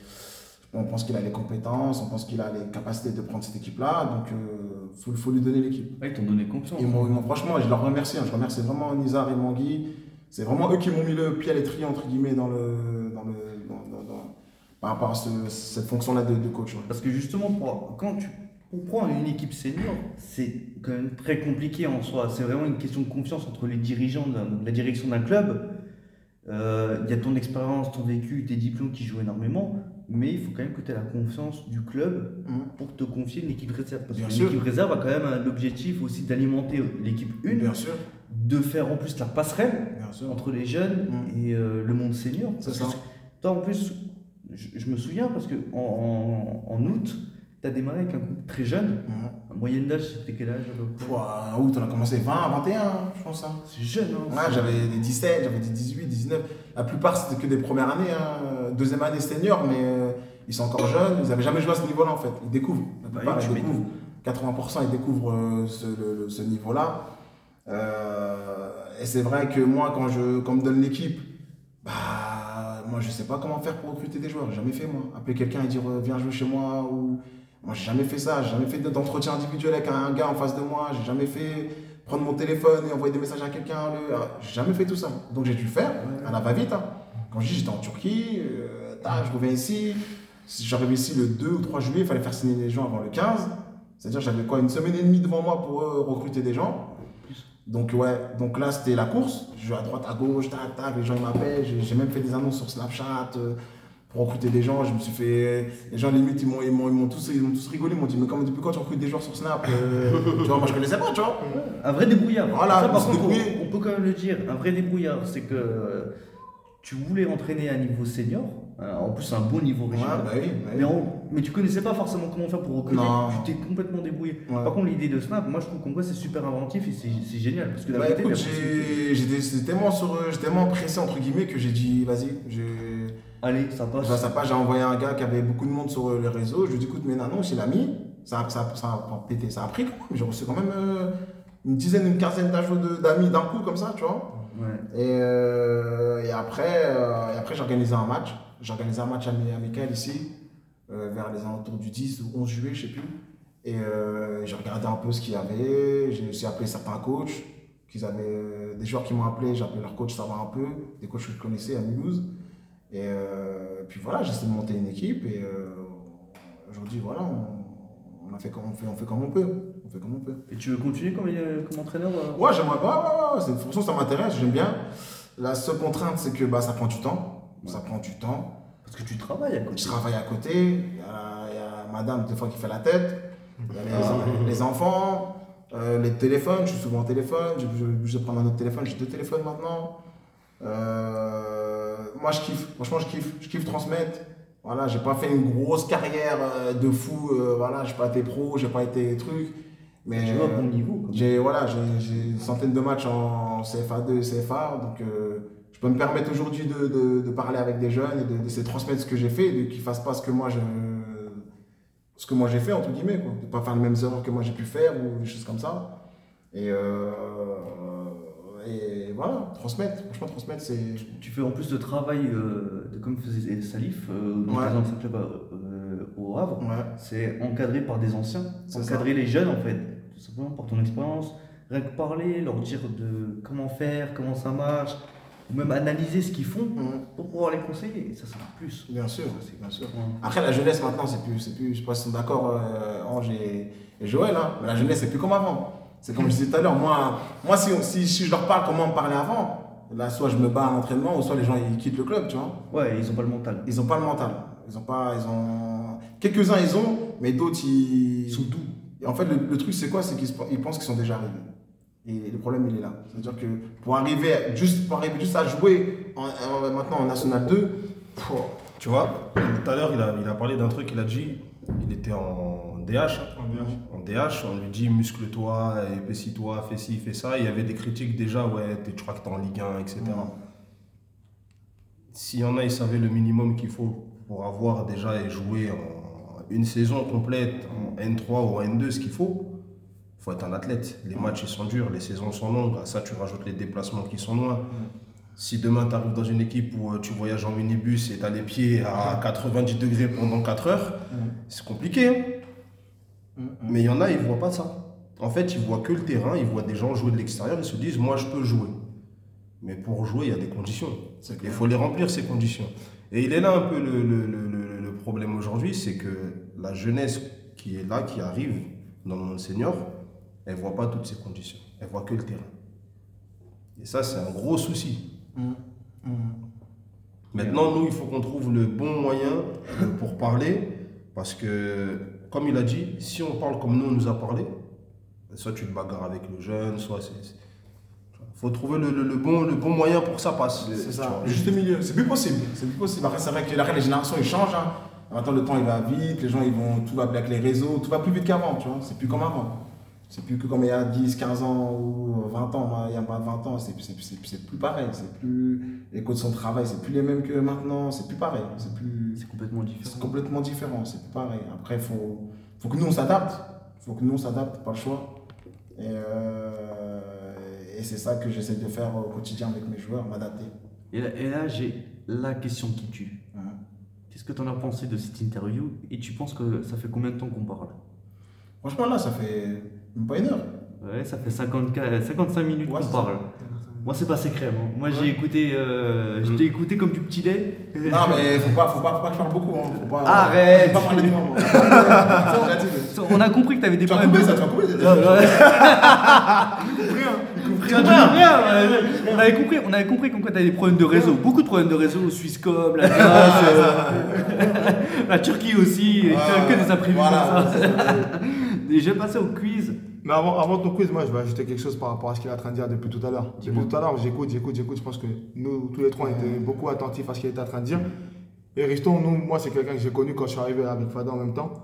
on pense qu'il a les compétences, on pense qu'il a les capacités de prendre cette équipe-là, donc il faut, faut lui donner l'équipe. Ouais, ils t'ont donné confiance. Ils m'ont- franchement, je leur remercie. hein. Je remercie vraiment Nizar et Mangui. C'est vraiment eux qui m'ont mis le pied à l'étrier, entre guillemets, dans le, dans le, dans- dans- dans- par rapport à ce- cette fonction-là de, de coach. ouais. Parce que justement, pour, quand tu pour prendre une équipe senior, c'est quand même très compliqué en soi. C'est vraiment une question de confiance entre les dirigeants de la direction d'un club. Euh, Il y a ton expérience, ton vécu, tes diplômes qui jouent énormément, mais il faut quand même que tu aies la confiance du club Mhm. pour te confier une équipe réserve. Parce Bien que l'équipe réserve a quand même un- l'objectif aussi d'alimenter l'équipe 1, Bien sûr, de faire en plus la passerelle entre les jeunes Mhm. et euh, le monde senior. Ça. Toi, en plus, je, je me souviens parce que en, en- en août, tu as démarré avec un groupe très jeune. Mhm. Moyenne d'âge, c'était quel âge En août, on a commencé 20, 21, je pense. hein. C'est jeune, hein Ouais, j'avais des 17, j'avais des 18, 19. La plupart, c'était que des premières années, hein. deuxième année senior, mais euh, ils sont encore jeunes, ils n'avaient jamais joué à ce niveau-là en fait. Ils découvrent. La Bah, plupart, ils découvrent. 80% ils découvrent euh, ce, le- ce niveau-là. Euh, et c'est vrai que moi, quand, je, quand on me donne l'équipe, bah, moi je sais pas comment faire pour recruter des joueurs. J'ai jamais fait moi. Appeler quelqu'un et dire euh, viens jouer chez moi ou. Moi j'ai jamais fait ça. J'ai jamais fait d'entretien individuel avec un gars en face de moi. J'ai jamais fait prendre mon téléphone et envoyer des messages à quelqu'un. Le... euh, J'ai jamais fait tout ça. Donc j'ai dû le faire à la va-vite. hein. Quand je dis j'étais en Turquie, euh, je reviens ici. Si J'arrive ici le 2 ou 3 juillet, il fallait faire signer les gens avant le 15. C'est-à-dire j'avais quoi une semaine et demie devant moi pour euh, recruter des gens. Donc ouais, donc là c'était la course. Je vais à droite, à gauche, tac, tac, les gens m'appellent. J'ai même fait des annonces sur Snapchat recruter des gens. Je me suis fait. Les gens limite ils m'ont ils m'ont ils m'ont tous ils m'ont tous rigolé. Ils m'ont dit mais comment depuis quand tu recrutes des joueurs sur Snap Euh, Tu vois moi je connaissais pas tu vois. Un vrai débrouillard. Voilà, Ça, par contre, on, peut quand même le dire. Un vrai débrouillard, c'est que euh, tu voulais entraîner à un niveau senior, hein, en plus un bon niveau Ouais, régional. bah oui. bah oui. Mais, on- mais tu connaissais pas forcément comment faire pour recruter. Tu t'es complètement débrouillé. Ouais. Par contre, l'idée de Snap, moi je trouve qu'en quoi c'est super inventif et c'est c'est génial. Parce que Bah écoute, j'ai- j'étais j'étais tellement, sur, j'étais tellement pressé entre guillemets que j'ai dit vas-y, j'ai- Allez, ça passe. Ça, j'ai envoyé un gars qui avait beaucoup de monde sur euh, les réseaux. Je lui ai dit, écoute, mais non, il l'a mis. Ça, a- ça, ça a pété, ça a pris quand même. J'ai reçu quand même euh, une dizaine, une quinzaine d'amis d'un coup, comme ça, tu vois. Ouais. Et, euh, et après, euh, et après j'ai organisé un match. J'ai organisé un match ami- amical ici, vers les alentours du 10 ou 11 juillet, je sais plus. Et j'ai regardé un peu ce qu'il y avait. J'ai aussi appelé certains coachs. Qu'ils avaient, des joueurs qui m'ont appelé, j'ai appelé leur coach, savoir un peu. Des coachs que je connaissais à Mulhouse. Et euh, puis voilà, j'ai essayé de monter une équipe. Et euh, aujourd'hui, voilà, on, on, a fait comme, on, fait, on fait comme on peut. On fait comme on peut. Et tu veux continuer comme, comme entraîneur euh? Ouais, j'aimerais pas. Ouais, ouais, une fonction, ça m'intéresse, j'aime bien. La seule contrainte, c'est que bah, ça prend du temps. Ça prend du temps. Parce que tu travailles à côté. Je travaille à côté. Il y a, il y a madame, des fois, qui fait la tête. Il y a les, les enfants, les téléphones. Je suis souvent au téléphone. Je je- je vais prendre un autre téléphone. J'ai deux téléphones maintenant. Euh, moi, je kiffe. Franchement, je kiffe. Je kiffe transmettre. Voilà, j'ai pas fait une grosse carrière euh, de fou. euh, voilà, j'ai pas été pro, j'ai pas été truc. Mais Tu vois, bon niveau. j'ai voilà, j'ai une centaine de matchs en CFA2, CFA, donc euh, je peux me permettre aujourd'hui de, de, de parler avec des jeunes et de, de laisser transmettre ce que j'ai fait, de qu'ils fassent pas ce que moi je ce que moi j'ai fait entre guillemets quoi, de pas faire les mêmes erreurs que moi j'ai pu faire ou des choses comme ça. Et euh, et voilà, transmettre, franchement transmettre c'est Tu fais en plus de travail, euh, de, comme faisait Salif, euh, dans Ouais. anciens clubs euh, au Havre, ouais, c'est encadré par des anciens, C'est encadrer les jeunes en fait, tout simplement par ton expérience, rien que parler, leur dire de comment faire, comment ça marche, ou même analyser ce qu'ils font Mhm. pour pouvoir les conseiller, ça, va plus. bien sûr, bien sûr. Après, la jeunesse maintenant, c'est plus, c'est plus, je sais pas si sont d'accord, euh, Ange et, et Joël, hein, mais la jeunesse, c'est plus comme avant. C'est comme je disais tout à l'heure, moi, moi si, si, si je leur parle comment on me parlait avant, là, soit je me bats à l'entraînement, ou soit les gens ils quittent le club, tu vois. Ouais, ils ont pas le mental. Ils ont pas le mental. Ils ont pas, ils ont. Quelques-uns, ils ont, mais d'autres, ils. Ils sont doux. Et en fait, le, le truc, c'est quoi? C'est qu'ils se- ils pensent qu'ils sont déjà arrivés. Et le problème, il est là. C'est-à-dire que pour arriver, juste, pour arriver juste à jouer en- en- maintenant en National 2, pff, Tu vois, tout à l'heure, il a, il a parlé d'un truc, il a dit, il était en DH. En DH. En DH, on lui dit muscle-toi, épaissis-toi, fais ci, fais ça. Il y avait des critiques déjà, ouais, tu crois que t'es en Ligue 1, etc. S'il y en a, ils savaient le minimum qu'il faut pour avoir déjà et jouer en une saison complète en N3 ou en N2, ce qu'il faut, il faut être un athlète. Les matchs, ils sont durs, les saisons sont longues. À ça, tu rajoutes les déplacements qui sont loin. Si demain, tu arrives dans une équipe où euh, tu voyages en minibus et tu as les pieds à 90 degrés pendant 4 heures, c'est compliqué. Mais il y en a, ils ne voient pas ça. En fait, ils voient que le terrain, ils voient des gens jouer de l'extérieur, ils se disent, moi, je peux jouer. Mais pour jouer, il y a des conditions. Il faut les remplir, ces conditions. Et il est là un peu le, le- le- problème aujourd'hui, c'est que la jeunesse qui est là, qui arrive dans le monde senior, elle ne voit pas toutes ces conditions. Elle voit que le terrain. Et ça, c'est un gros souci. Maintenant, nous, il faut qu'on trouve le bon moyen pour parler, parce que, comme il a dit, si on parle comme nous, on nous a parlé, soit tu te bagarres avec le jeune, soit c'est... Il faut trouver le, le- le bon, le bon moyen pour que ça passe. C'est ça, le juste milieu. C'est plus possible. C'est plus possible. Après, c'est vrai que là, les générations, ils changent. Hein. Maintenant, le temps, il va vite. Les gens, ils vont. Tout va avec les réseaux. Tout va plus vite qu'avant, tu vois. C'est plus comme avant. C'est plus que comme il y a 10, 15 ans ou 20 ans. Il y a pas 20 ans, c'est c'est- c'est- c'est plus pareil. C'est plus. Les conditions de travail, c'est plus les mêmes que maintenant. C'est plus pareil. C'est plus. C'est complètement C'est différent. complètement différent. C'est plus pareil. Après, il faut, faut que nous, on s'adapte. Il faut que nous, on s'adapte. Pas le choix. Et, euh, et c'est ça que j'essaie de faire au quotidien avec mes joueurs, m'adapter. Et là, et là, j'ai la question qui tue. Hein? Qu'est-ce que tu en as pensé de cette interview? Et tu penses que ça fait combien de temps qu'on parle? Franchement, là, ça fait même pas une heure. Ouais, ça fait 54 55 minutes Ouais, qu'on parle. Moi, c'est pas secret. Moi, j'ai écouté, euh, je t'ai écouté comme du petit lait. Non, mais faut pas, faut pas, faut pas que je parle beaucoup. Hein. Faut pas, Arrête. Faut pas parler de moi. On a compris que t'avais des Tu problèmes couper de. ça, tu ouais. On avait compris, on avait compris comme quoi t'avais des problèmes de réseau, beaucoup de problèmes de réseau, Swisscom, la Grèce, euh, la Turquie aussi, que, des imprévus Voilà. comme ça. Et je vais passer au quiz. Mais avant, avant ton quiz, moi, je vais ajouter quelque chose par rapport à ce qu'il est en train de dire depuis tout à l'heure. Depuis tout à l'heure, j'écoute, j'écoute, j'écoute. Je pense que nous, tous les trois, on était beaucoup attentifs à ce qu'il était en train de dire. Et Riston, nous, moi, c'est quelqu'un que j'ai connu quand je suis arrivé avec Fada en même temps.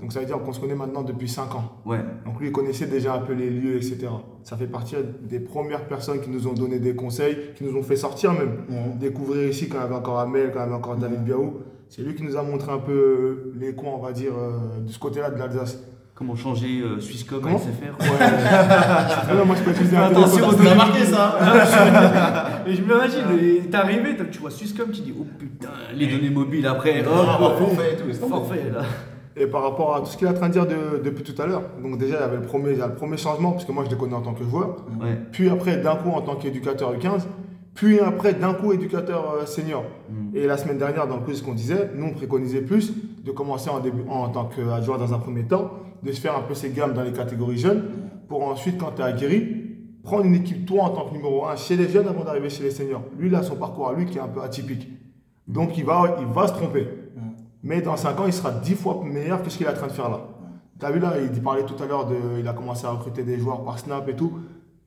Donc, ça veut dire qu'on se connaît maintenant depuis 5 ans. Ouais, Donc, lui, il connaissait déjà un peu les lieux, etc. Ça fait partie des premières personnes qui nous ont donné des conseils, qui nous ont fait sortir même. Découvrir ici quand il y avait encore Amel, quand il y avait encore David Biaou. C'est lui qui nous a montré un peu les coins, on va dire, euh, de ce côté-là de l'Alsace. Comment changer euh, Swisscom Comment à SFR. Ah non, moi, je peux utiliser un Attention Ça a marqué ça. Et je m'imagine, et t'es arrivé, t'as- tu vois Swisscom, tu dis oh putain, les données mobiles après, Ah, hop, forfait et tout. c'est forfait là. Et par rapport à tout ce qu'il est en train de dire de- depuis tout à l'heure, donc déjà il y avait le premier, le premier changement, parce que moi je le connais en tant que joueur, Ouais. puis après d'un coup en tant qu'éducateur U15, puis après d'un coup éducateur euh, senior. Mm. Et la semaine dernière, dans le quiz qu'on disait, nous on préconisait plus de commencer en, début, en tant qu'adjoint dans un premier temps, de se faire un peu ses gammes dans les catégories jeunes, pour ensuite quand tu es aguerri, prendre une équipe toi en tant que numéro 1 chez les jeunes avant d'arriver chez les seniors. Lui il a son parcours à lui qui est un peu atypique. Donc il va, il va se tromper. Mais dans 5 ans, il sera 10 fois meilleur que ce qu'il est en train de faire là. Tu as vu là, il parlait tout à l'heure. Il a commencé à recruter des joueurs par Snap et tout.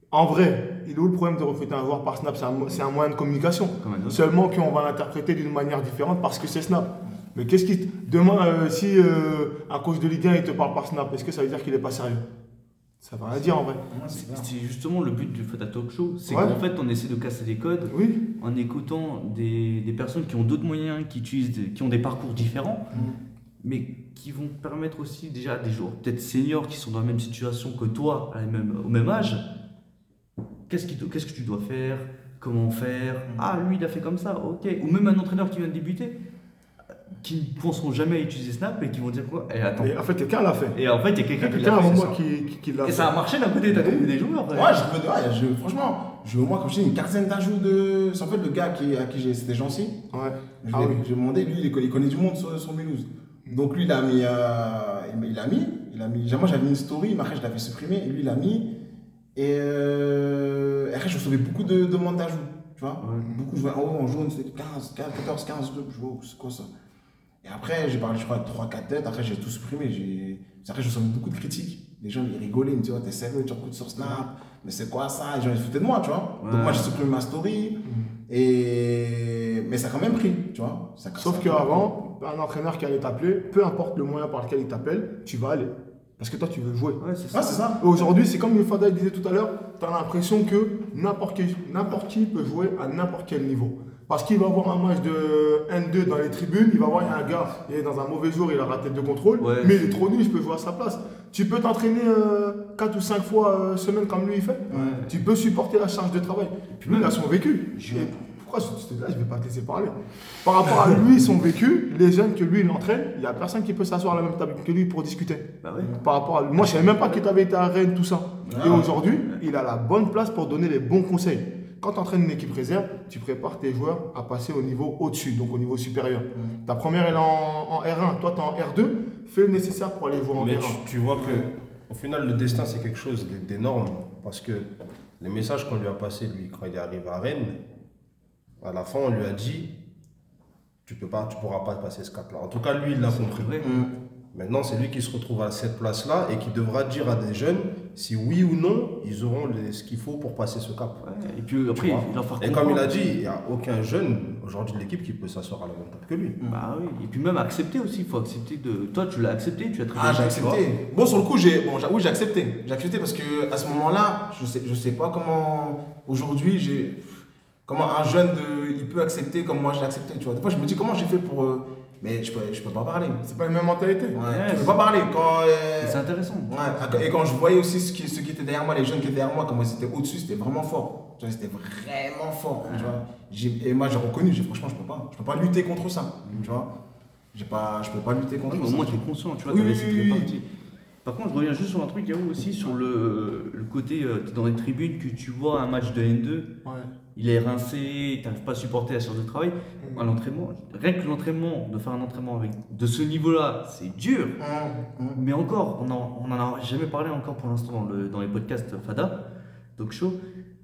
En vrai, il est où le problème de recruter un joueur par Snap? C'est un, un moyen de communication. Seulement qu'on va l'interpréter d'une manière différente parce que c'est Snap. Mais qu'est-ce qui. Demain, euh, si euh, un coach de Ligue 1 il te parle par Snap, est-ce que ça veut dire qu'il est pas sérieux? Ça veut rien dire en vrai. C'est justement le but du Fata Talk Show, c'est Ouais. qu'en fait on essaie de casser des codes Oui. en écoutant des, des personnes qui ont d'autres moyens, qui, utilisent des- qui ont des parcours différents, mais qui vont permettre aussi déjà à des joueurs peut-être seniors qui sont dans la même situation que toi, à la même, au même âge, qu'est-ce qui te- qu'est-ce que tu dois faire, comment faire, ah lui il a fait comme ça, ok, ou même un entraîneur qui vient de débuter, qui ne penseront jamais à utiliser Snap et qui vont dire quoi, et attends, Et en fait, quelqu'un l'a fait. et en fait il y a quelqu'un qui Quelqu'un l'a avant fait, moi ça. qui, qui, qui l'a Et ça a marché d'un côté, t'as trouvé des joueurs. Moi, je, peux- ouais, je- franchement, au moins, comme je dis, une quinzaine d'ajouts de. C'est en fait le gars qui, à qui j'ai. C'était Jancy. Ouais. Je Ah oui. j'ai demandé, lui, il connaît, il connaît du monde sur, sur Mulhouse. Donc lui, il a mis. euh, il a mis. Il a mis moi, j'avais mis une story, mais après, je l'avais supprimé. Et lui, il a mis. Et, euh, et après, je recevais beaucoup de demandes d'ajouts. Tu vois Beaucoup, je vois en haut, en jaune, c'était 15, 15, 14, 15 trucs. Je vois, oh, c'est quoi ça? Et après, j'ai parlé, je crois, de 3-4 têtes. Après, j'ai tout supprimé. J'ai... Après, je recevais beaucoup de critiques. Les gens, ils rigolaient. Ils me disaient, oh, t'es sérieux, tu recrutes sur Snap. Mais c'est quoi ça? Les gens, ils se foutaient de moi, tu vois. Ouais. Donc, moi, j'ai supprimé ma story. Et... Mais ça a quand même pris, tu vois. Ça- Sauf qu'avant, un entraîneur qui allait t'appeler, peu importe le moyen par lequel il t'appelle, tu vas aller. Parce que toi, tu veux jouer. Ouais, c'est. Ouais, ça. Aujourd'hui, c'est comme Fada disait tout à l'heure, tu as l'impression que n'importe qui, n'importe qui peut jouer à n'importe quel niveau. Parce qu'il va avoir un match de N2 dans les tribunes, il va voir un gars, il est dans un mauvais jour, il a raté de contrôle, Ouais. mais il est trop nul, je peux jouer à sa place. Tu peux t'entraîner 4 ou 5 fois euh, semaine comme lui il fait. Ouais. Tu peux supporter la charge de travail. puis lui, il a son vécu. Je- Et pourquoi je, là, je vais pas te laisser parler Par rapport à lui, son vécu, les jeunes que lui, il entraîne, il n'y a personne qui peut s'asseoir à la même table que lui pour discuter. Bah ouais. Par rapport à lui. Moi, je savais même pas que tu avais été à Rennes, tout ça. Et aujourd'hui, il a la bonne place pour donner les bons conseils. Quand tu entraînes une équipe réserve, tu prépares tes joueurs à passer au niveau au-dessus, donc au niveau supérieur. Ta première, elle est en, en R1, toi, tu es en R2. Fais le nécessaire pour aller jouer en Mais R1. tu, tu vois que au final le destin c'est quelque chose d'énorme parce que les messages qu'on lui a passés lui quand il est arrivé à Rennes, à la fin on lui a dit tu peux pas, tu pourras pas passer ce cap-là. En tout cas lui il l'a compris. Ouais. Maintenant c'est lui qui se retrouve à cette place-là et qui devra dire à des jeunes si oui ou non ils auront les- ce qu'il faut pour passer ce cap. Ouais, Et puis après, il leur Et comme il a dit, il n'y a aucun jeune aujourd'hui de l'équipe qui peut s'asseoir à la même table que lui. Bah oui, et puis même accepter aussi, il faut accepter de. Toi, tu l'as accepté, tu as très Ah, bien j'ai accepté. Bon, sur le coup, j'ai, bon, oui, j'ai accepté. J'ai accepté parce que à ce moment-là, je sais, je sais pas comment. Aujourd'hui, j'ai. Comment un jeune de, il peut accepter comme moi j'ai accepté, tu vois. Des fois, je me dis comment j'ai fait pour. euh, mais je peux, je peux pas parler. C'est pas la même mentalité. Ouais, je peux pas parler. Quand, euh, C'est intéressant. Ouais, et quand je voyais aussi ce qui, ceux qui étaient derrière moi, les jeunes qui étaient derrière moi, comment ils étaient au-dessus, c'était vraiment fort. Tu vois, C'était vraiment fort. Tu vois. Et moi, j'ai reconnu, j'ai franchement, je peux pas. Je peux pas lutter contre ça. Tu vois. J'ai pas, je peux pas lutter contre mais ça. au moins, tu es conscient, tu vois, Oui, oui, oui. Par contre, je reviens juste sur un truc, Yahoo, aussi, sur le, le côté, euh, t'es dans les tribunes, que tu vois un match de N2, Ouais. il est rincé, t'arrives pas à supporter la séance de travail. À l'entraînement, rien que l'entraînement, de faire un entraînement avec, de ce niveau-là, c'est dur. Mais encore, on en, on en a jamais parlé encore pour l'instant dans, le- dans les podcasts Fada, Talk Show,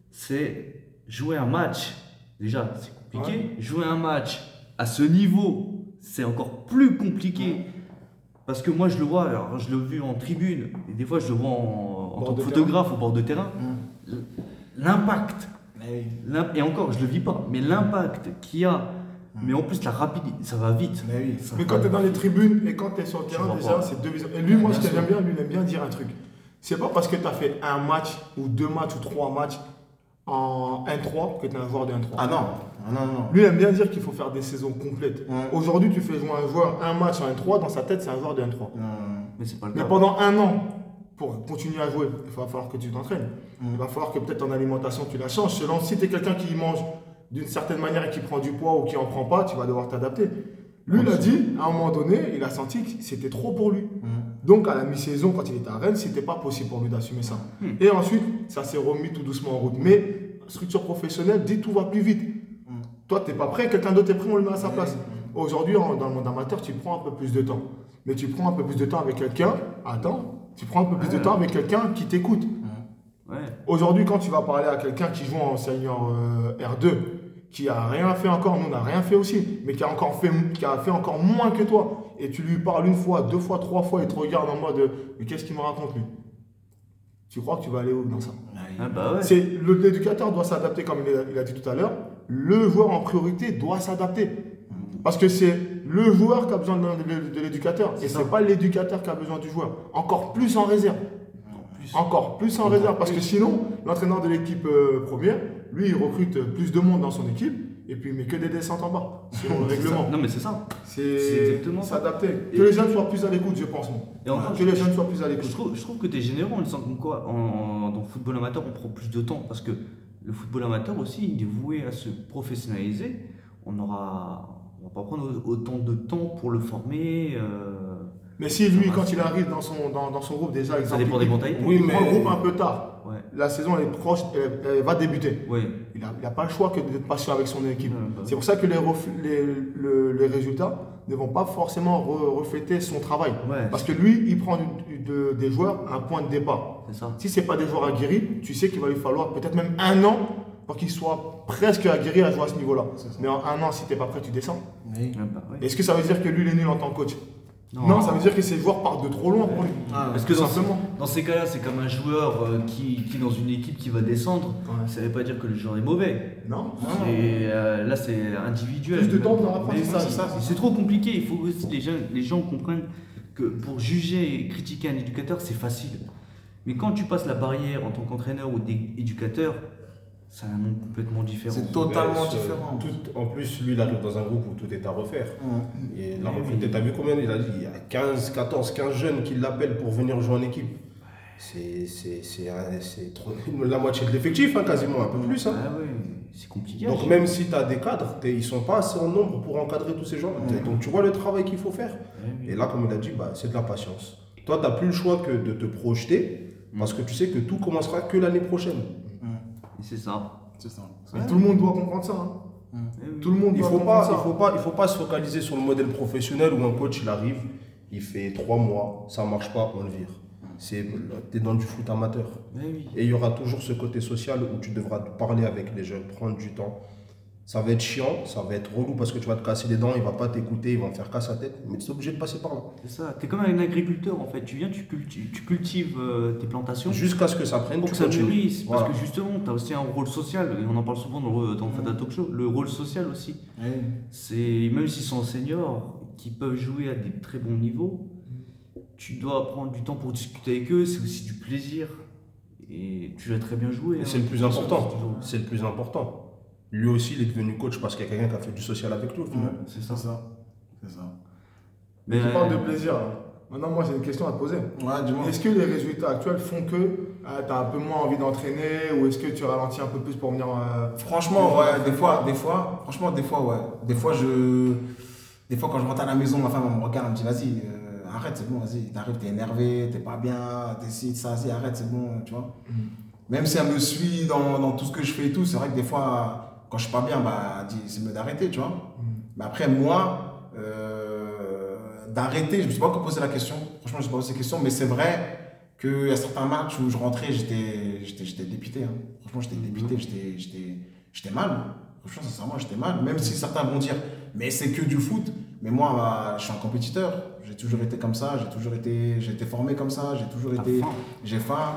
c'est jouer un match, déjà c'est compliqué, jouer un match à ce niveau, c'est encore plus compliqué. Parce que moi je le vois, alors je l'ai vu en tribune, et des fois je le vois en, tant que photographe au bord de terrain. Hum. L'impact, et encore je le vis pas, mais l'impact qu'il y a, mais en plus la rapidité, ça va vite. Mais oui. ça Mais quand tu es dans les tribunes et quand tu es sur le terrain, déjà, c'est deux visions. Et lui, moi, Bien ce que j'aime bien, lui, il aime bien dire un truc. C'est pas parce que tu as fait un match ou deux matchs ou trois matchs en 1-3 que tu es un joueur de 1-3. Ah non, non, non. Lui, il aime bien dire qu'il faut faire des saisons complètes. Ouais. Aujourd'hui, tu fais jouer un joueur un match en 1-3, dans sa tête, c'est un joueur de 1-3. Non. Mais c'est pas le Mais cas. pendant un an, pour continuer à jouer, il va falloir que tu t'entraînes. Mm. Il va falloir que peut-être ton alimentation, tu la changes. Selon si tu es quelqu'un qui mange d'une certaine manière et qui prend du poids ou qui en prend pas, tu vas devoir t'adapter. Lui, il a dit, à un moment donné, il a senti que c'était trop pour lui. Mm. Donc, à la mi-saison, quand il était à Rennes, c'était pas possible pour lui d'assumer ça. Hmm. Et ensuite, ça s'est remis tout doucement en route. Mais, structure professionnelle, dit tout va plus vite. Toi, tu n'es pas prêt, quelqu'un d'autre est prêt, on le met à sa place. Aujourd'hui, dans le monde amateur, tu prends un peu plus de temps. Mais tu prends un peu plus de temps avec quelqu'un, attends, tu prends un peu plus de temps avec quelqu'un qui t'écoute. Ouais. Aujourd'hui, quand tu vas parler à quelqu'un qui joue en senior euh, R2, qui a rien fait encore, nous on n'a rien fait aussi, mais qui a encore fait, qui a fait encore moins que toi, et tu lui parles une fois, deux fois, trois fois, il te regarde en mode, mais qu'est-ce qu'il me raconte lui? Tu crois que tu vas aller où dans ça? Ah bah ouais. C'est l'éducateur doit s'adapter comme il a, il a dit tout à l'heure. Le joueur en priorité doit s'adapter. Parce que c'est le joueur qui a besoin de, l'éducateur et C'est ça. c'est pas l'éducateur qui a besoin du joueur. Encore plus en réserve. Encore plus en réserve parce que sinon l'entraîneur de l'équipe euh, première, lui il recrute plus de monde dans son équipe et puis il met que des descentes en bas selon le ça. règlement. Non mais c'est ça. C'est exactement s'adapter. Que les jeunes soient plus à l'écoute, je pense. moi. Et encore, que les jeunes soient plus à Je l'écoute. trouve, je trouve que tu es généreux en disant comme quoi, en, en- dans le football amateur, on prend plus de temps parce que le football amateur aussi, il est voué à se professionnaliser. On aura, on va pas prendre autant de temps pour le former. euh, Mais si lui, quand il arrive dans son, dans, dans son groupe, déjà, exemple, dépend des il- mentalités. Oui, Oui, il prend mais- le groupe un peu tard. ouais, La saison elle est proche, elle, elle va débuter. ouais. Il n'a il a pas le choix que d'être patient avec son équipe. Ouais, bah. C'est pour ça que les, les, le- les résultats ne vont pas forcément re- refléter son travail. Ouais, Parce que lui, il prend du- de- des joueurs à un point de départ. ça. Si ce n'est pas des joueurs aguerris, tu sais qu'il va lui falloir peut-être même un an pour qu'il soit presque aguerri à jouer à ce niveau-là. Mais en un an, si tu n'es pas prêt, tu descends. Ouais, bah. Est-ce que ça veut dire que lui, il est nul en tant que coach? Non. ça veut dire que ces joueurs partent de trop loin pour lui. Ah, Parce que dans, simplement. dans ces cas-là, c'est comme un joueur euh, qui, qui est dans une équipe qui va descendre. Ouais. Ça ne veut pas dire que le joueur est mauvais. Non Et euh, là, c'est individuel. Plus de temps pour Mais apprendre. c'est ça, c'est trop compliqué. Il faut aussi que les gens, les gens comprennent que pour juger et critiquer un éducateur, c'est facile. Mais quand tu passes la barrière en tant qu'entraîneur ou d'éducateur, c'est un monde complètement différent. C'est totalement Ouais, ce- différent. tout- en plus, lui, il arrive dans un groupe où tout est à refaire. Ouais. Et la Oui, recrute, oui. t'as vu combien il a dit Il y a 15, 14, 15 jeunes qui l'appellent pour venir jouer en équipe. C'est trop- la moitié de l'effectif, hein, quasiment, un peu plus. hein. Ah ouais, c'est compliqué. Donc même si tu as des cadres, ils sont pas assez en nombre pour encadrer tous ces gens. Donc tu vois le travail qu'il faut faire. Oui. Et là, comme il a dit, bah, c'est de la patience. Toi, tu n'as plus le choix que de te projeter parce que tu sais que tout commencera que l'année prochaine. C'est ça. C'est ça. Mais tout le monde doit comprendre ça. hein. Eh oui. Tout le monde Il doit faut comprendre pas, ça. il faut pas, il faut pas se focaliser sur le modèle professionnel où un coach il arrive, il fait trois mois, ça marche pas, on le vire. C'est, t'es dans du foot amateur. Eh oui. Et il y aura toujours ce côté social où tu devras parler avec les jeunes, prendre du temps. Ça va être chiant, ça va être relou parce que tu vas te casser les dents, il va pas t'écouter, il va faire casse sa tête, mais tu es obligé de passer par là. C'est ça. T'es comme un agriculteur en fait. Tu viens, tu cultives, tu cultives euh, tes plantations. Jusqu'à ce que ça prenne, pour tu que ça continues. mûrisse. Parce Voilà. que justement, tu as aussi un rôle social, et on en parle souvent dans le, dans le Fada Talk Show, le rôle social aussi. C'est Même s'ils sont seniors, qui peuvent jouer à des très bons niveaux, tu dois prendre du temps pour discuter avec eux, c'est aussi du plaisir. Et tu l'as très bien joué. Et hein. c'est le plus important. C'est le plus important. Lui aussi, il est devenu coach parce qu'il y a quelqu'un qui a fait du social avec lui. au final. C'est ça. ça. C'est ça. Mais, Tu parles de plaisir. là. Maintenant, moi, j'ai une question à te poser. Ouais. Est-ce que les résultats actuels font que tu as un peu moins envie d'entraîner ou est-ce que tu ralentis un peu plus pour venir. euh, Franchement, ouais, des fois, des fois, franchement, des fois, ouais. Des fois, je. Des fois, quand je rentre à la maison, ma femme elle me regarde, elle me dit, vas-y, euh, arrête, c'est bon, vas-y, t'arrives, t'es énervé, t'es pas bien, t'es ci, ça, vas-y, arrête, c'est bon, tu vois. Mm. Même si elle me suit dans, dans tout ce que je fais et tout, c'est vrai que des fois, quand je suis pas bien, bah, c'est mieux d'arrêter, tu vois. Mm. Mais après, moi, euh, d'arrêter, je me suis pas encore posé la question. Franchement, je me suis pas posé la question, mais c'est vrai qu'il y a certains matchs où je rentrais, j'étais, dépité. hein. Franchement, j'étais dépité, j'étais, j'étais, j'étais mal. Franchement, sincèrement, j'étais mal. Même si certains vont dire, mais c'est que du foot. Mais moi, bah, je suis un compétiteur. J'ai toujours été comme ça, j'ai toujours été, j'ai été formé comme ça, j'ai toujours été, j'ai faim.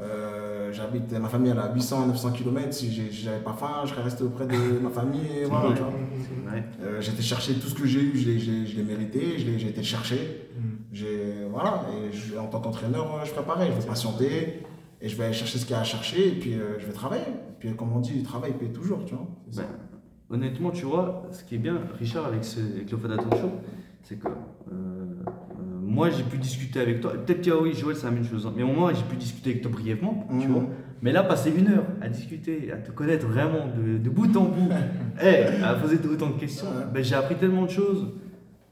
Euh, j'habite, ma famille elle a 800, 900 km. Si j'avais pas faim, je serais resté auprès de ma famille. Et voilà. Ouais. Euh, chercher tout ce que j'ai eu, je l'ai, mérité, j'ai été chercher. Mm. J'ai, voilà, et je- en tant qu'entraîneur, je ferai pareil, je vais patienter et je vais aller chercher ce qu'il y a à chercher et puis euh, je vais travailler. Et puis comme on dit, le travail paye toujours, tu vois. Honnêtement, tu vois, ce qui est bien, Richard, avec, ce, avec le Fadaton Show, c'est que euh, euh, moi, j'ai pu discuter avec toi. Peut-être que oui, Joël, c'est la même chose. Mais au moins, j'ai pu discuter avec toi brièvement, tu Mhm. vois. Mais là, passer une heure à discuter, à te connaître vraiment de, de bout en bout, et à poser autant de questions, Ouais. ben, j'ai appris tellement de choses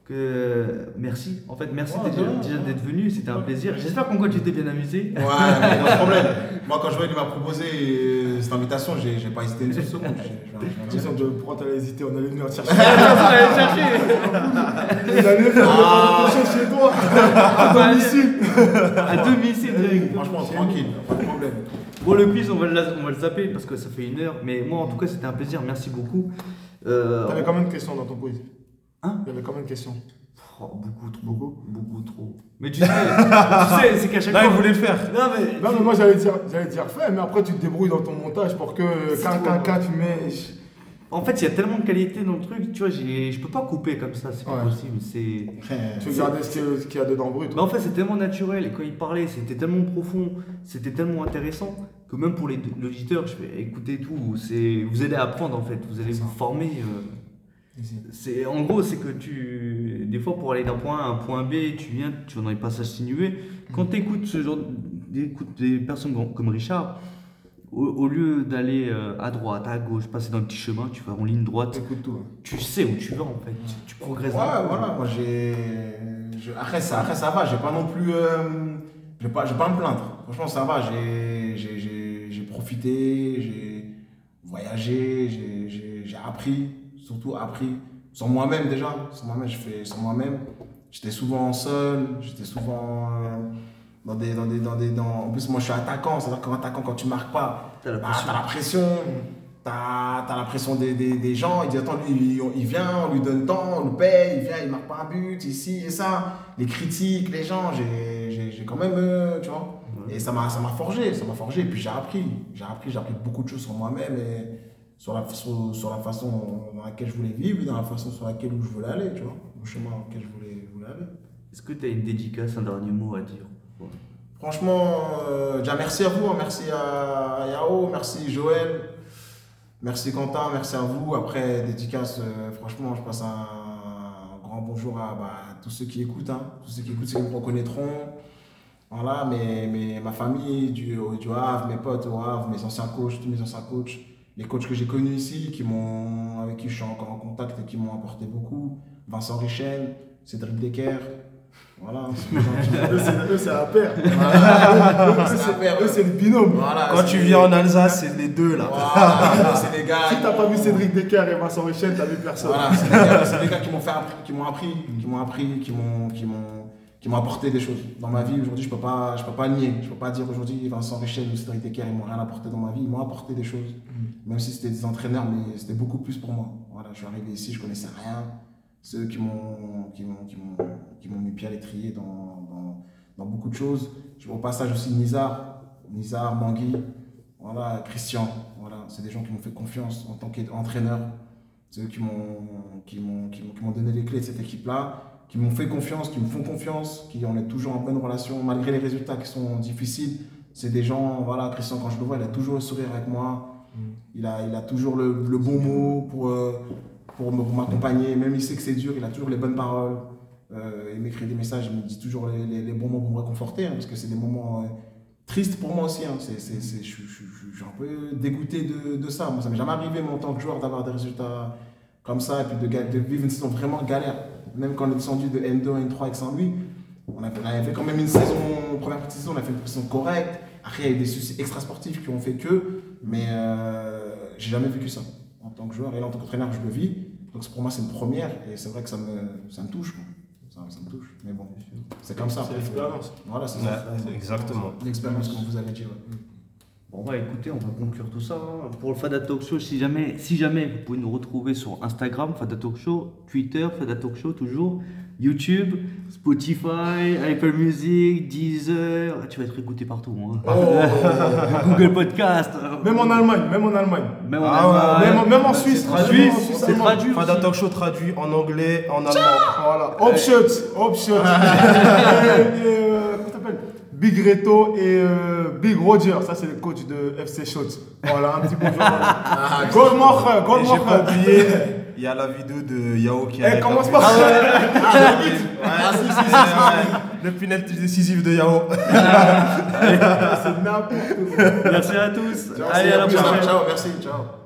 que merci. En fait, merci Ouais, déjà, d'être venu, c'était un plaisir. J'espère qu'en quoi tu t'es bien amusé. Ouais, mais pas de problème. Moi, quand Joël il m'a proposé euh, cette invitation, j'ai, j'ai pas hésité une seule seconde. J'ai- Question de pourquoi t'allais hésiter, on allait venir chercher. Chercher On allait faire Ah. des choses chez toi, à domicile. à domicile. Franchement, tranquille, pas de problème. Bon, le quiz, on va, le, on va le zapper parce que ça fait une heure. Mais moi, en tout cas, c'était un plaisir. Merci beaucoup. Euh, T'avais combien de questions dans ton quiz Hein Il y avait combien de questions oh, beaucoup trop. Beaucoup Beaucoup trop. Mais tu sais, tu sais c'est qu'à chaque Là, fois. il voulait le faire. Non, mais. Non, mais moi j'allais dire, j'allais dire fais, mais après tu te débrouilles dans ton montage pour que quand, quand, tu mets. En fait, il y a tellement de qualité dans le truc. Tu vois, j'ai- je peux pas couper comme ça. C'est pas Ouais. possible. C'est. Tu veux garder ce qu'il y a- dedans brut. Mais en fait, c'est tellement naturel et quand il parlait, c'était tellement profond, c'était tellement intéressant que même pour les- l'auditeur, je fais écouter tout. C'est vous allez apprendre en fait, vous allez vous former. euh, c'est en gros, c'est que tu des fois pour aller d'un point A à un point B, tu viens, tu vas dans les passages. Quand tu écoutes ce genre des personnes comme- Richard, au, au lieu d'aller euh, à droite, à gauche, passer dans le petit chemin, tu vas en ligne droite. Tout. hein. Tu sais où tu vas en fait, tu, tu progresses. Ouais, voilà, moi j'ai. je- Après ça, après, ça va, j'ai pas non plus. Euh... Je vais pas, je vais pas me plaindre. Franchement, ça va, j'ai- j'ai j'ai- j'ai profité, j'ai voyagé, j'ai appris, surtout appris. Sur moi-même déjà, sur moi-même, je fais sur moi-même. J'étais souvent seul, j'étais souvent. euh, dans des, dans des, dans des, dans... En plus, moi je suis attaquant, c'est-à-dire qu'en attaquant, quand tu marques pas, T'as la bah, pression. t'as la pression, t'as as la pression des, des, des gens, ils disent attends, lui, il, il vient, on lui donne temps, on le paye, il vient, il marque pas un but, ici et ça. Les critiques, les gens, j'ai- quand même, euh, tu vois. Et ça m'a ça m'a forgé, ça m'a forgé, et puis j'ai appris, j'ai appris, j'ai appris beaucoup de choses sur moi-même et sur la, sur, sur la façon dans laquelle je voulais vivre et dans la façon sur laquelle où je voulais aller, tu vois, le chemin dans lequel je voulais, voulais aller. Est-ce que tu as une dédicace, un dernier mot à dire? Ouais. Franchement, euh, déjà merci à vous, hein, merci à Yao, merci Joël, merci Quentin, merci à vous. Après, dédicace, euh, franchement, je passe un, grand bonjour à bah, tous ceux qui écoutent, hein, tous ceux qui écoutent, ceux qui me reconnaîtront. Voilà, mes, mes- ma famille du, du Havre, mes potes au Havre, mes anciens coachs, tous mes anciens coachs, les coachs que j'ai connus ici, qui m'ont, avec qui je suis encore en contact et qui m'ont apporté beaucoup. Vincent Richen, Cédric Decker. Voilà, Eux, c'est- la paire. Voilà. Eux, C'est la paire, c'est- Eux, c'est le binôme. Voilà, Quand tu viens en Alsace, c'est les deux là. Voilà, c'est les gars. Si t'as pas vu Cédric Decker et Vincent Richel, t'as vu personne. Voilà, c'est des gars, qui m'ont fait appris, qui m'ont appris, qui m'ont appris, qui m'ont, qui m'ont, qui m'ont apporté des choses dans ma vie. Aujourd'hui, je peux pas, je peux pas nier. Je peux pas dire aujourd'hui Vincent Richel ou Cédric Decker, ils m'ont rien apporté dans ma vie. Ils m'ont apporté des choses, même si c'était des entraîneurs, mais c'était beaucoup plus pour moi. Voilà, je suis arrivé ici, je connaissais rien. Ceux qui m'ont, qui m'ont, qui m'ont, qui m'ont mis pied à l'étrier dans, dans, dans beaucoup de choses. Je au passage aussi Nizar, Nizar, Bangui, voilà, Christian. Voilà, c'est des gens qui m'ont fait confiance en tant qu'entraîneur. C'est eux qui m'ont, qui, m'ont, qui, m'ont, qui m'ont donné les clés de cette équipe-là, qui m'ont fait confiance, qui me font confiance, qui on est toujours en bonne relation, malgré les résultats qui sont difficiles. C'est des gens, voilà, Christian, quand je le vois, il a toujours le sourire avec moi. Il, a, il a toujours le, le bon mot pour, euh, pour, m'accompagner. Même il sait que c'est dur, il a toujours les bonnes paroles. Euh, il m'écrit des messages, il me dit toujours les, les- les bons mots pour me réconforter, hein, parce que c'est des moments euh, tristes pour moi aussi. hein. C'est, c'est, c'est- je, je- je- je suis un peu dégoûté de, de ça. Moi, ça m'est jamais arrivé, moi, en tant que joueur, d'avoir des résultats comme ça, et puis de, de vivre une saison vraiment galère. Même quand on est descendu de N2 à N3 avec Saint-Louis, On avait, on avait fait quand même une saison, première partie de saison, on a fait une saison correcte. Après, il y a eu des soucis extrasportifs qui ont fait que, mais euh, j'ai jamais vécu ça en tant que joueur et là, en tant qu'entraîneur, je le vis. Donc pour moi, c'est une première et c'est vrai que ça me, ça me touche. Ça, ça me touche. Mais bon, c'est comme ça. C'est l'expérience. Voilà, c'est Ouais, exactement. L'expérience, comme vous avez dit. ouais. Bon bah écoutez, on va conclure tout ça. hein. Pour le Fada Talk Show, si jamais, si jamais vous pouvez nous retrouver sur Instagram, Fada Talk Show, Twitter, Fada Talk Show toujours, YouTube, Spotify, Apple Music, Deezer, Ah, tu vas être écouté partout. Hein. Google Podcast, euh, Même en Allemagne, même en Allemagne. même en Ah ouais, Allemagne. Même, même en Suisse. traduit, même en Suisse c'est allemande. traduit. Fada Talk Show traduit en anglais, en allemand. Voilà. Hop shot. et, euh, Big Reto et euh, Big Roger, ça c'est le coach de FC Shots. Voilà, un petit bonjour. J'ai pas Goldmacher. oublié, il y a la vidéo de Yao qui a Eh, commence par ça. Ah, si, si, si, si, ouais. Le penalty décisif de Yao. C'est n'importe quoi. Merci à tous. Ciao, Allez, à la prochaine. Ciao, merci. Ciao.